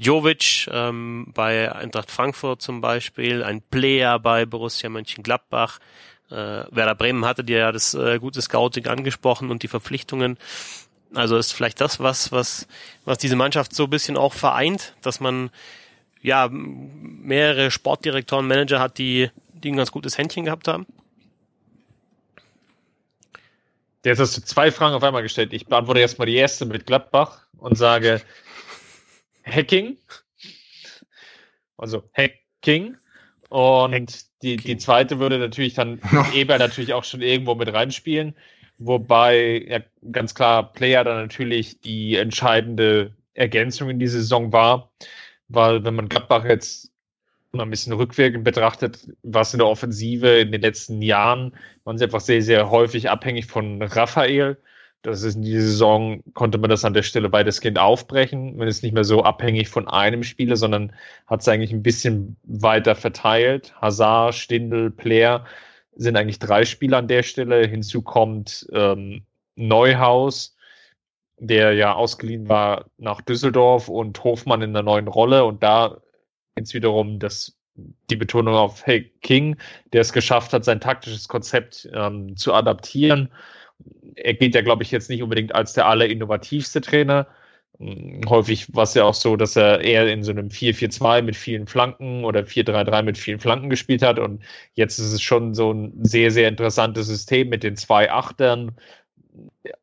Jovic ähm, bei Eintracht Frankfurt zum Beispiel, ein Player bei Borussia Mönchengladbach, äh, Werder Bremen hatte dir ja das äh, gute Scouting angesprochen und die Verpflichtungen. Also ist vielleicht das, was, was, was diese Mannschaft so ein bisschen auch vereint, dass man ja, mehrere Sportdirektoren, Manager hat, die, die ein ganz gutes Händchen gehabt haben? Jetzt hast du zwei Fragen auf einmal gestellt. Ich beantworte erstmal die erste mit Gladbach und sage Hacking. Also Hacking. Und Hack die, die zweite würde natürlich dann Eber natürlich auch schon irgendwo mit reinspielen. Wobei ja ganz klar Player dann natürlich die entscheidende Ergänzung in die Saison war weil wenn man Gladbach jetzt mal ein bisschen rückwirkend betrachtet, was in der Offensive in den letzten Jahren, waren sie einfach sehr, sehr häufig abhängig von Raphael. Das ist in dieser Saison, konnte man das an der Stelle weitestgehend aufbrechen. Man ist nicht mehr so abhängig von einem Spieler, sondern hat es eigentlich ein bisschen weiter verteilt. Hazard, Stindl, Player sind eigentlich drei Spieler an der Stelle. Hinzu kommt ähm, Neuhaus, der ja ausgeliehen war nach Düsseldorf und Hofmann in der neuen Rolle und da jetzt wiederum das die Betonung auf Hey King, der es geschafft hat, sein taktisches Konzept ähm, zu adaptieren. Er geht ja, glaube ich, jetzt nicht unbedingt als der allerinnovativste Trainer. Hm, häufig war es ja auch so, dass er eher in so einem 4-4-2 mit vielen Flanken oder 4-3-3 mit vielen Flanken gespielt hat. Und jetzt ist es schon so ein sehr, sehr interessantes System mit den zwei Achtern,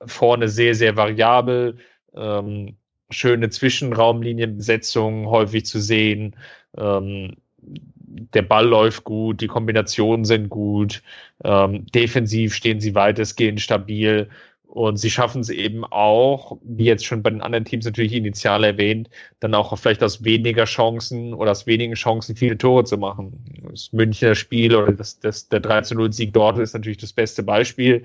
vorne sehr, sehr variabel, ähm, schöne Zwischenraumlinienbesetzung häufig zu sehen. Ähm, der Ball läuft gut, die Kombinationen sind gut, ähm, defensiv stehen sie weitestgehend stabil Und sie schaffen es eben auch, wie jetzt schon bei den anderen Teams natürlich initial erwähnt, dann auch vielleicht aus weniger Chancen oder aus wenigen Chancen viele Tore zu machen. Das Münchner Spiel oder das, das, der 3 0 Sieg dort ist natürlich das beste Beispiel.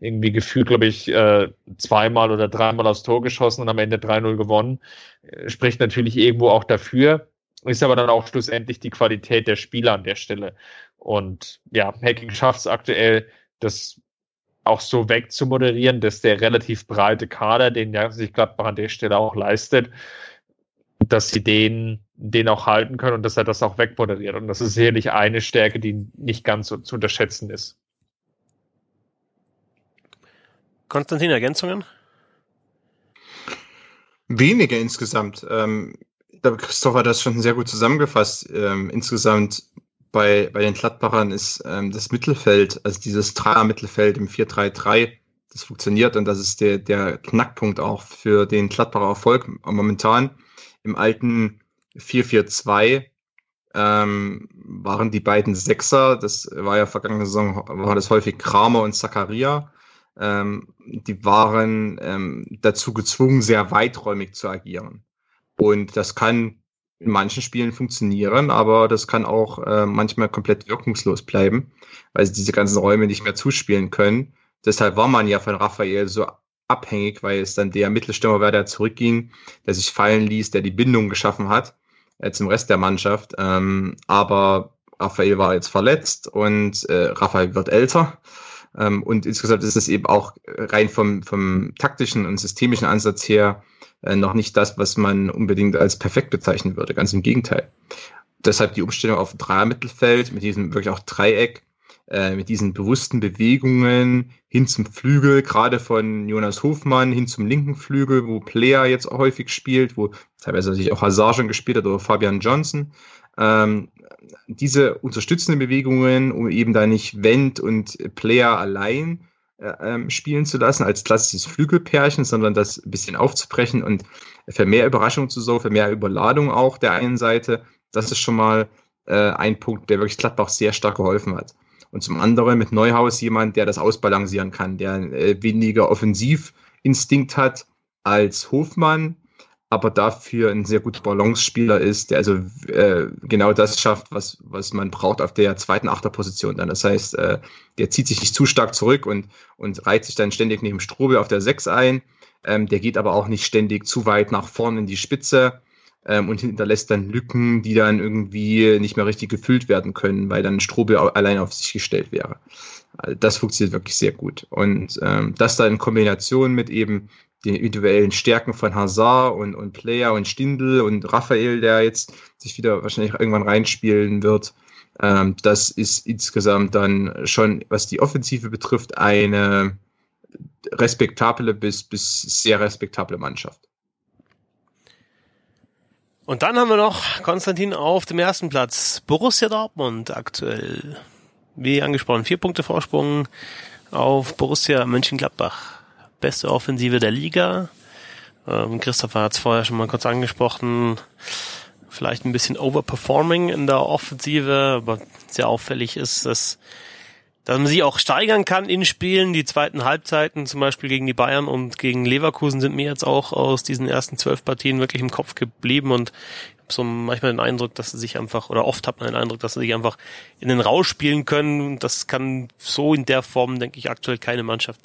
Irgendwie gefühlt, glaube ich, äh, zweimal oder dreimal aufs Tor geschossen und am Ende 3-0 gewonnen. Äh, spricht natürlich irgendwo auch dafür, ist aber dann auch schlussendlich die Qualität der Spieler an der Stelle. Und ja, Hacking schafft es aktuell, das auch so wegzumoderieren, dass der relativ breite Kader, den ja sich Gladbach an der Stelle auch leistet, dass sie den, den auch halten können und dass er das auch wegmoderiert. Und das ist sicherlich eine Stärke, die nicht ganz so zu unterschätzen ist. Konstantin, Ergänzungen? Wenige insgesamt. Ähm, Christoph hat das schon sehr gut zusammengefasst. Ähm, insgesamt bei, bei den Gladbachern ist ähm, das Mittelfeld, also dieses Dreier-Mittelfeld im 4-3-3, das funktioniert und das ist der, der Knackpunkt auch für den Gladbacher Erfolg momentan. Im alten 4-4-2 ähm, waren die beiden Sechser, das war ja vergangene Saison, war das häufig Kramer und Zakaria. Ähm, die waren ähm, dazu gezwungen, sehr weiträumig zu agieren. Und das kann in manchen Spielen funktionieren, aber das kann auch äh, manchmal komplett wirkungslos bleiben, weil sie diese ganzen Räume nicht mehr zuspielen können. Deshalb war man ja von Raphael so abhängig, weil es dann der Mittelstürmer war, der zurückging, der sich fallen ließ, der die Bindung geschaffen hat äh, zum Rest der Mannschaft. Ähm, aber Raphael war jetzt verletzt und äh, Raphael wird älter. Ähm, und insgesamt ist es eben auch rein vom, vom taktischen und systemischen Ansatz her äh, noch nicht das, was man unbedingt als perfekt bezeichnen würde. Ganz im Gegenteil. Deshalb die Umstellung auf Dreiermittelfeld mit diesem wirklich auch Dreieck, äh, mit diesen bewussten Bewegungen hin zum Flügel, gerade von Jonas Hofmann hin zum linken Flügel, wo Player jetzt auch häufig spielt, wo teilweise sich auch Hazard schon gespielt hat oder Fabian Johnson. Ähm, diese unterstützenden Bewegungen, um eben da nicht Wendt und Player allein äh, ähm, spielen zu lassen als klassisches Flügelpärchen, sondern das ein bisschen aufzubrechen und für mehr Überraschung zu sorgen, für mehr Überladung auch der einen Seite. Das ist schon mal äh, ein Punkt, der wirklich Gladbach sehr stark geholfen hat. Und zum anderen mit Neuhaus jemand, der das ausbalancieren kann, der äh, weniger Offensivinstinkt hat als Hofmann, aber dafür ein sehr guter Balance-Spieler ist, der also äh, genau das schafft, was, was man braucht auf der zweiten Achterposition dann. Das heißt, äh, der zieht sich nicht zu stark zurück und, und reiht sich dann ständig neben Strobel auf der 6 ein. Ähm, der geht aber auch nicht ständig zu weit nach vorne in die Spitze ähm, und hinterlässt dann Lücken, die dann irgendwie nicht mehr richtig gefüllt werden können, weil dann Strobel allein auf sich gestellt wäre. Also das funktioniert wirklich sehr gut. Und ähm, das dann in Kombination mit eben den individuellen Stärken von Hazard und, und Player und Stindl und Raphael, der jetzt sich wieder wahrscheinlich irgendwann reinspielen wird. Ähm, das ist insgesamt dann schon, was die Offensive betrifft, eine respektable bis, bis sehr respektable Mannschaft. Und dann haben wir noch Konstantin auf dem ersten Platz. Borussia Dortmund aktuell. Wie angesprochen, vier Punkte Vorsprung auf Borussia Mönchengladbach beste Offensive der Liga. Ähm, Christopher hat es vorher schon mal kurz angesprochen. Vielleicht ein bisschen overperforming in der Offensive, aber sehr auffällig ist, dass, dass man sie auch steigern kann in Spielen. Die zweiten Halbzeiten, zum Beispiel gegen die Bayern und gegen Leverkusen, sind mir jetzt auch aus diesen ersten zwölf Partien wirklich im Kopf geblieben und so manchmal den Eindruck, dass sie sich einfach, oder oft hat man den Eindruck, dass sie sich einfach in den Rausch spielen können. Das kann so in der Form, denke ich, aktuell keine Mannschaft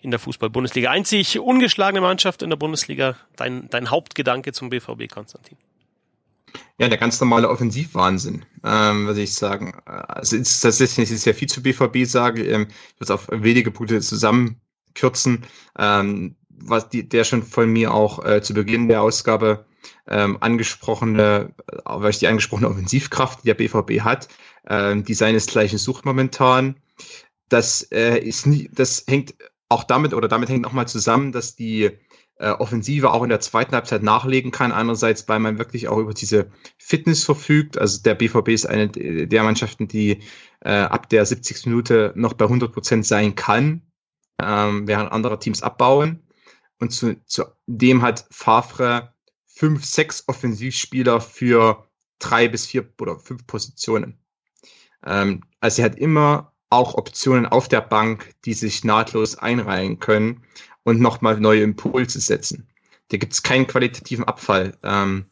in der Fußball-Bundesliga. Einzig ungeschlagene Mannschaft in der Bundesliga. Dein, dein Hauptgedanke zum BVB, Konstantin. Ja, der ganz normale Offensivwahnsinn, ähm, würde ich sagen. Also ist tatsächlich ist ja viel zu BVB sage. Ähm, ich würde es auf wenige Punkte zusammenkürzen. Ähm, was die, der schon von mir auch äh, zu Beginn der Ausgabe ähm, angesprochene, äh, weil ich die angesprochene Offensivkraft, die der BVB hat, ähm, die seinesgleichen sucht momentan. Das äh, ist nie, das hängt auch damit oder damit hängt nochmal zusammen, dass die äh, Offensive auch in der zweiten Halbzeit nachlegen kann. Einerseits, weil man wirklich auch über diese Fitness verfügt. Also der BVB ist eine der Mannschaften, die äh, ab der 70. Minute noch bei 100 Prozent sein kann, ähm, während andere Teams abbauen. Und zu, zu dem hat Favre fünf, sechs Offensivspieler für drei bis vier oder fünf Positionen. Ähm, also er hat immer auch Optionen auf der Bank, die sich nahtlos einreihen können und nochmal neue Impulse setzen. Da gibt es keinen qualitativen Abfall. Ähm,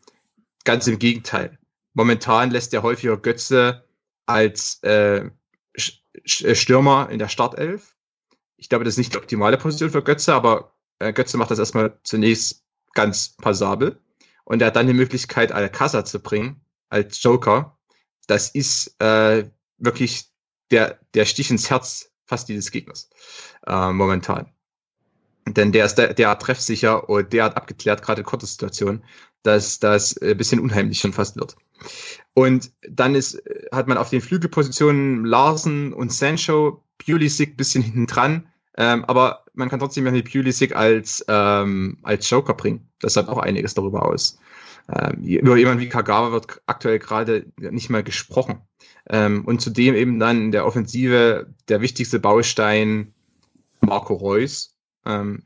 ganz im Gegenteil. Momentan lässt der häufiger Götze als äh, äh, Stürmer in der Startelf. Ich glaube, das ist nicht die optimale Position für Götze, aber äh, Götze macht das erstmal zunächst ganz passabel. Und er hat dann die Möglichkeit, Alcázar zu bringen als Joker. Das ist äh, wirklich der, der Stich ins Herz fast dieses Gegners äh, momentan. Denn der ist der, derart treffsicher und derart abgeklärt, gerade in kurzer Situation, dass das ein bisschen unheimlich schon fast wird. Und dann ist, hat man auf den Flügelpositionen Larsen und Sancho, Pulisic bisschen hinten dran, ähm, aber man kann trotzdem ja Pulisic als, ähm, als Joker bringen. Das sagt auch einiges darüber aus. Ähm, über jemanden wie Kagawa wird aktuell gerade nicht mal gesprochen. Ähm, und zudem eben dann in der Offensive der wichtigste Baustein Marco Reus, ähm,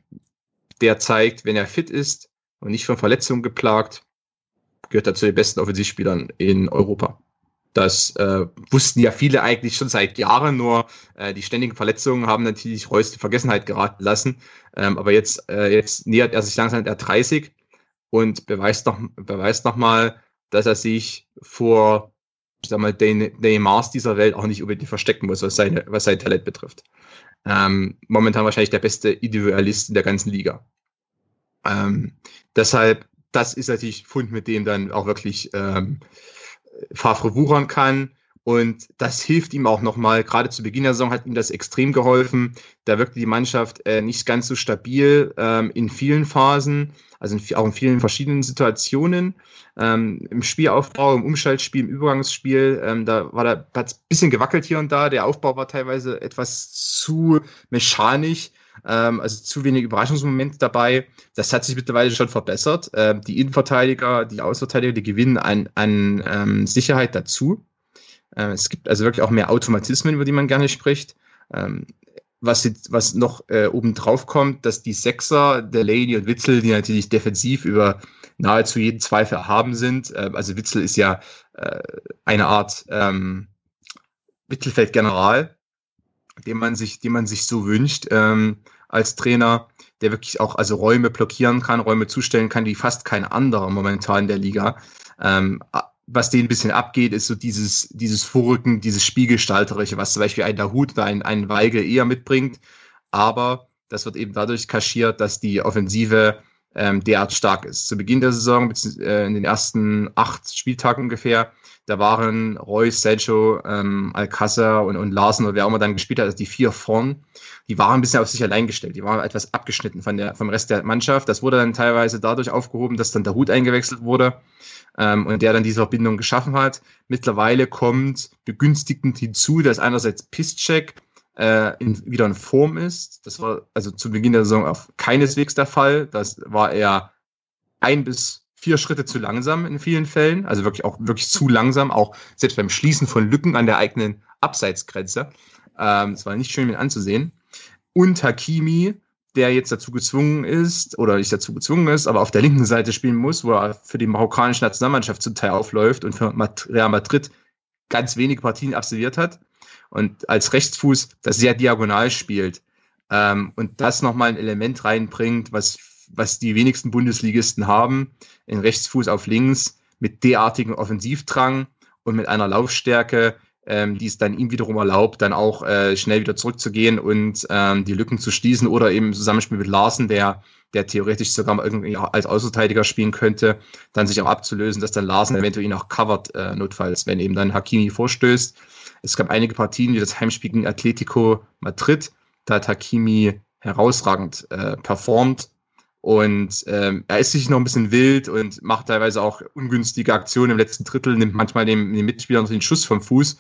der zeigt, wenn er fit ist und nicht von Verletzungen geplagt, gehört er zu den besten Offensivspielern in Europa. Das äh, wussten ja viele eigentlich schon seit Jahren, nur äh, die ständigen Verletzungen haben natürlich Reus in Vergessenheit geraten lassen. Ähm, aber jetzt, äh, jetzt nähert er sich langsam der 30 und beweist noch, beweist noch dass er sich vor, ich sag mal, den Neymars dieser Welt auch nicht unbedingt verstecken muss, was, seine, was sein Talent betrifft. Ähm, momentan wahrscheinlich der beste Individualist in der ganzen Liga. Ähm, deshalb, das ist natürlich Fund, mit dem dann auch wirklich ähm, Favre wuchern kann. Und das hilft ihm auch nochmal. Gerade zu Beginn der Saison hat ihm das extrem geholfen. Da wirkte die Mannschaft äh, nicht ganz so stabil ähm, in vielen Phasen, also in, auch in vielen verschiedenen Situationen. Ähm, Im Spielaufbau, im Umschaltspiel, im Übergangsspiel, ähm, da war da ein bisschen gewackelt hier und da. Der Aufbau war teilweise etwas zu mechanisch. Ähm, also zu wenig Überraschungsmomente dabei. Das hat sich mittlerweile schon verbessert. Ähm, die Innenverteidiger, die Außenverteidiger, die gewinnen an, an ähm, Sicherheit dazu. Äh, es gibt also wirklich auch mehr Automatismen, über die man gerne spricht. Was, jetzt, was noch äh, oben drauf kommt, dass die Sechser, der Lady und Witzel, die natürlich defensiv über nahezu jeden Zweifel erhaben sind. Äh, also Witzel ist ja äh, eine Art ähm, Mittelfeldgeneral, den man sich, den man sich so wünscht ähm, als Trainer, der wirklich auch also Räume blockieren kann, Räume zustellen kann, wie fast kein anderer momentan in der Liga. Ähm, was denen ein bisschen abgeht, ist so dieses, dieses Vorrücken, dieses Spielgestalterische, was zum Beispiel ein Dahut oder ein, ein Weigel eher mitbringt. Aber das wird eben dadurch kaschiert, dass die Offensive ähm, derart stark ist. Zu Beginn der Saison, äh, in den ersten acht Spieltagen ungefähr, da waren Reus, Sancho, ähm, Alcázar und, und Larsen oder wer auch immer dann gespielt hat, also die vier vorn, die waren ein bisschen auf sich allein gestellt. Die waren etwas abgeschnitten von der, vom Rest der Mannschaft. Das wurde dann teilweise dadurch aufgehoben, dass dann der Hut eingewechselt wurde ähm, und der dann diese Verbindung geschaffen hat. Mittlerweile kommt begünstigend hinzu, dass einerseits Pisscheck äh, in, wieder in Form ist. Das war also zu Beginn der Saison auf keineswegs der Fall. Das war eher ein bis vier Schritte zu langsam in vielen Fällen, also wirklich auch wirklich zu langsam, auch selbst beim Schließen von Lücken an der eigenen Abseitsgrenze. Ähm, das war nicht schön mit anzusehen. Und Hakimi, der jetzt dazu gezwungen ist, oder nicht dazu gezwungen ist, aber auf der linken Seite spielen muss, wo er für die marokkanische Nationalmannschaft zum Teil aufläuft und für Real Madrid ganz wenige Partien absolviert hat und als Rechtsfuß das sehr diagonal spielt ähm, und das nochmal ein Element reinbringt, was, was die wenigsten Bundesligisten haben, in Rechtsfuß auf links mit derartigem Offensivdrang und mit einer Laufstärke, ähm, die es dann ihm wiederum erlaubt, dann auch äh, schnell wieder zurückzugehen und ähm, die Lücken zu schließen oder eben im Zusammenspiel mit Larsen, der, der theoretisch sogar mal irgendwie als Außenverteidiger spielen könnte, dann sich auch abzulösen, dass dann Larsen eventuell ihn auch covert, äh, notfalls, wenn eben dann Hakimi vorstößt. Es gab einige Partien, wie das Heimspiel gegen Atletico Madrid, da hat Hakimi herausragend äh, performt. Und ähm, er ist sich noch ein bisschen wild und macht teilweise auch ungünstige Aktionen im letzten Drittel, nimmt manchmal dem, dem Mitspieler noch den Schuss vom Fuß.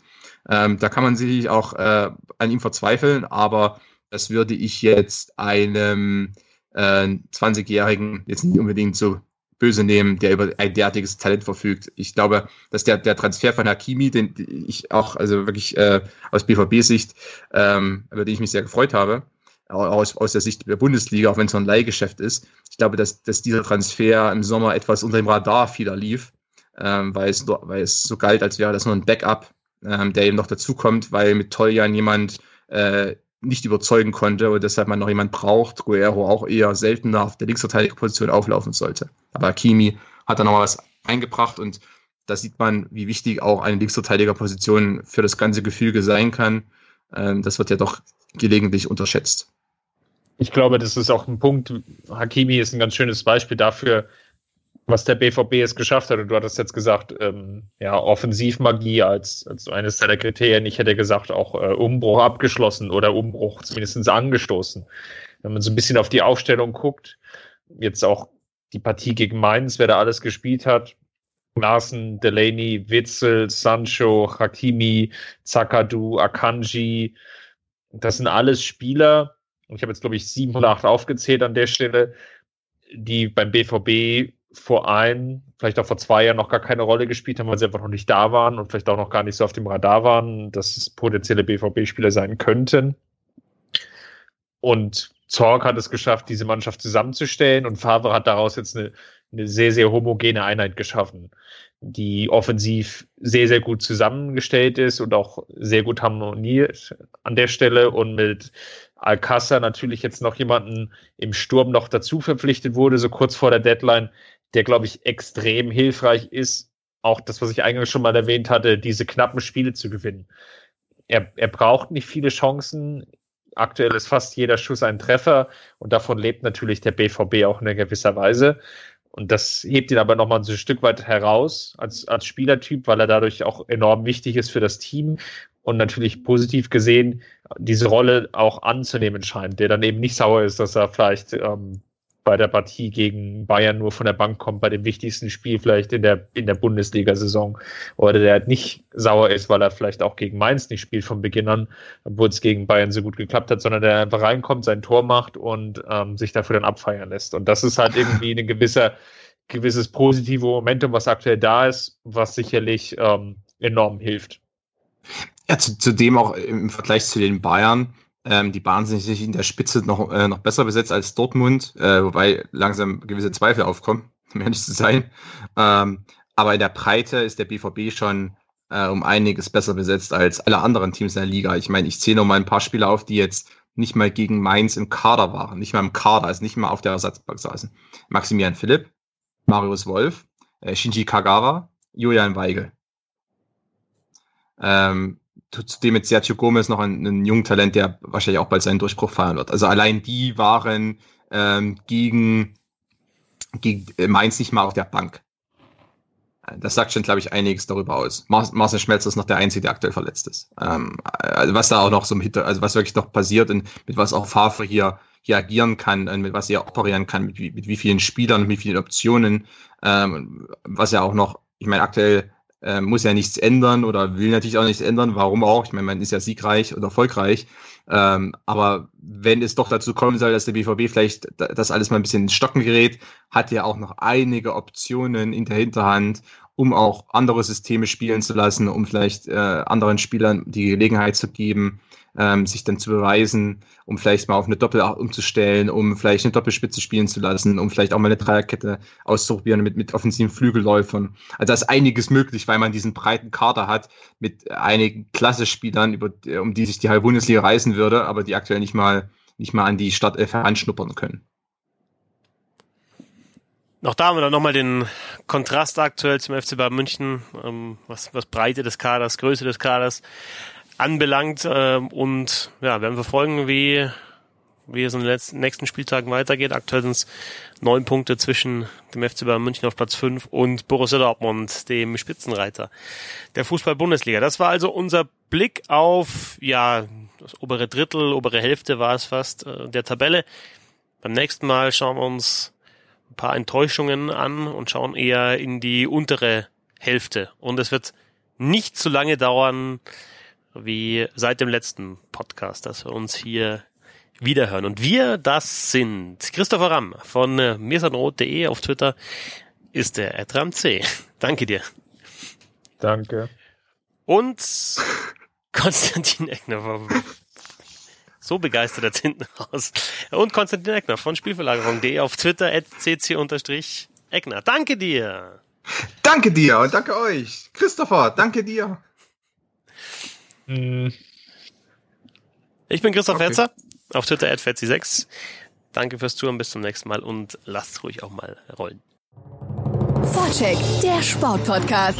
Ähm, da kann man sich auch äh, an ihm verzweifeln, aber das würde ich jetzt einem äh, 20-Jährigen jetzt nicht unbedingt so böse nehmen, der über ein derartiges Talent verfügt. Ich glaube, dass der, der Transfer von Hakimi, den ich auch, also wirklich äh, aus BVB-Sicht, ähm, über den ich mich sehr gefreut habe, aus, aus der Sicht der Bundesliga, auch wenn es so ein Leihgeschäft ist. Ich glaube, dass, dass dieser Transfer im Sommer etwas unter dem Radar vieler lief, ähm, weil, es, weil es so galt, als wäre das nur ein Backup ähm, der eben noch dazukommt, weil mit Toljan jemand äh, nicht überzeugen konnte und deshalb man noch jemand braucht, Guerrero auch eher seltener auf der Linksverteidigerposition auflaufen sollte. Aber Hakimi hat da nochmal was eingebracht und da sieht man, wie wichtig auch eine Linksverteidigerposition für das ganze Gefüge sein kann. Ähm, das wird ja doch gelegentlich unterschätzt. Ich glaube, das ist auch ein Punkt. Hakimi ist ein ganz schönes Beispiel dafür, was der BVB es geschafft hat. Und du hattest jetzt gesagt, ähm, ja, Offensivmagie als, als eines seiner Kriterien. Ich hätte gesagt, auch äh, Umbruch abgeschlossen oder Umbruch zumindest angestoßen. Wenn man so ein bisschen auf die Aufstellung guckt, jetzt auch die Partie gegen Mainz, wer da alles gespielt hat, Larsen, Delaney, Witzel, Sancho, Hakimi, Zakadu, Akanji, das sind alles Spieler, ich habe jetzt, glaube ich, sieben oder acht aufgezählt an der Stelle, die beim BVB vor ein, vielleicht auch vor zwei Jahren noch gar keine Rolle gespielt haben, weil sie einfach noch nicht da waren und vielleicht auch noch gar nicht so auf dem Radar waren, dass es potenzielle BVB-Spieler sein könnten. Und Zorg hat es geschafft, diese Mannschaft zusammenzustellen und Favre hat daraus jetzt eine, eine sehr, sehr homogene Einheit geschaffen, die offensiv sehr, sehr gut zusammengestellt ist und auch sehr gut harmoniert an der Stelle und mit Alcázar natürlich jetzt noch jemanden im Sturm noch dazu verpflichtet wurde, so kurz vor der Deadline, der, glaube ich, extrem hilfreich ist, auch das, was ich eigentlich schon mal erwähnt hatte, diese knappen Spiele zu gewinnen. Er, er braucht nicht viele Chancen. Aktuell ist fast jeder Schuss ein Treffer und davon lebt natürlich der BVB auch in gewisser Weise. Und das hebt ihn aber nochmal so ein Stück weit heraus als, als Spielertyp, weil er dadurch auch enorm wichtig ist für das Team und natürlich positiv gesehen diese Rolle auch anzunehmen scheint, der dann eben nicht sauer ist, dass er vielleicht ähm, bei der Partie gegen Bayern nur von der Bank kommt, bei dem wichtigsten Spiel vielleicht in der, in der Bundesliga-Saison. Oder der halt nicht sauer ist, weil er vielleicht auch gegen Mainz nicht spielt von Beginn an, obwohl es gegen Bayern so gut geklappt hat, sondern der einfach reinkommt, sein Tor macht und ähm, sich dafür dann abfeiern lässt. Und das ist halt irgendwie ein gewisser, gewisses positive Momentum, was aktuell da ist, was sicherlich ähm, enorm hilft. Ja, zu, zudem auch im Vergleich zu den Bayern ähm, die Bahn sind sich in der Spitze noch, äh, noch besser besetzt als Dortmund, äh, wobei langsam gewisse Zweifel aufkommen, um ehrlich zu sein. Ähm, aber in der Breite ist der BVB schon äh, um einiges besser besetzt als alle anderen Teams in der Liga. Ich meine, ich zähle noch mal ein paar Spieler auf, die jetzt nicht mal gegen Mainz im Kader waren, nicht mal im Kader, also nicht mal auf der Ersatzbank saßen. Maximilian Philipp, Marius Wolf, äh, Shinji Kagara, Julian Weigel. Ähm, zudem mit Sergio Gomez noch ein, ein jungen Talent, der wahrscheinlich auch bald seinen Durchbruch feiern wird. Also allein die waren ähm, gegen, gegen Mainz nicht mal auf der Bank. Das sagt schon, glaube ich, einiges darüber aus. Mar Marcel Schmelzer ist noch der Einzige, der aktuell verletzt ist. Ähm, also was da auch noch so im Hinter, also was wirklich noch passiert und mit was auch Favre hier, hier agieren kann, und mit was er operieren kann, mit, mit wie vielen Spielern, mit wie vielen Optionen, ähm, was ja auch noch, ich meine, aktuell äh, muss ja nichts ändern oder will natürlich auch nichts ändern. Warum auch? Ich meine, man ist ja siegreich und erfolgreich. Ähm, aber wenn es doch dazu kommen soll, dass der BVB vielleicht das alles mal ein bisschen ins Stocken gerät, hat er auch noch einige Optionen in der Hinterhand, um auch andere Systeme spielen zu lassen, um vielleicht äh, anderen Spielern die Gelegenheit zu geben, ähm, sich dann zu beweisen, um vielleicht mal auf eine Doppel umzustellen, um vielleicht eine Doppelspitze spielen zu lassen, um vielleicht auch mal eine Dreierkette auszuprobieren mit, mit offensiven Flügelläufern. Also da ist einiges möglich, weil man diesen breiten Kader hat mit einigen Klasse-Spielern, über, um die sich die halbe Bundesliga reißen würde, aber die aktuell nicht mal, nicht mal an die Startelf heranschnuppern können. Noch da haben wir dann nochmal den Kontrast aktuell zum FC Bayern München, ähm, was, was Breite des Kaders, Größe des Kaders anbelangt. Äh, und ja, werden wir verfolgen, wie, wie es in den letzten, nächsten Spieltagen weitergeht. Aktuell sind es neun Punkte zwischen dem FC Bayern München auf Platz fünf und Borussia Dortmund, dem Spitzenreiter der Fußball-Bundesliga. Das war also unser Blick auf, ja, das obere Drittel, obere Hälfte war es fast, äh, der Tabelle. Beim nächsten Mal schauen wir uns ein paar Enttäuschungen an und schauen eher in die untere Hälfte. Und es wird nicht zu lange dauern, wie seit dem letzten Podcast, dass wir uns hier wiederhören. Und wir, das sind Christopher Ramm von äh, mirsanrot.de auf Twitter ist der Edram C. Danke dir. Danke. Und Konstantin Eckner so begeistert jetzt hinten raus. Und Konstantin Eckner von Spielverlagerung.de auf Twitter at cc-eckner. Danke dir. Danke dir und danke euch. Christopher, danke dir. Hm. Ich bin Christoph okay. Fetzer, auf Twitter at Fetzi6. Danke fürs Zuhören, bis zum nächsten Mal und lasst ruhig auch mal rollen. Vorcheck, der Sportpodcast.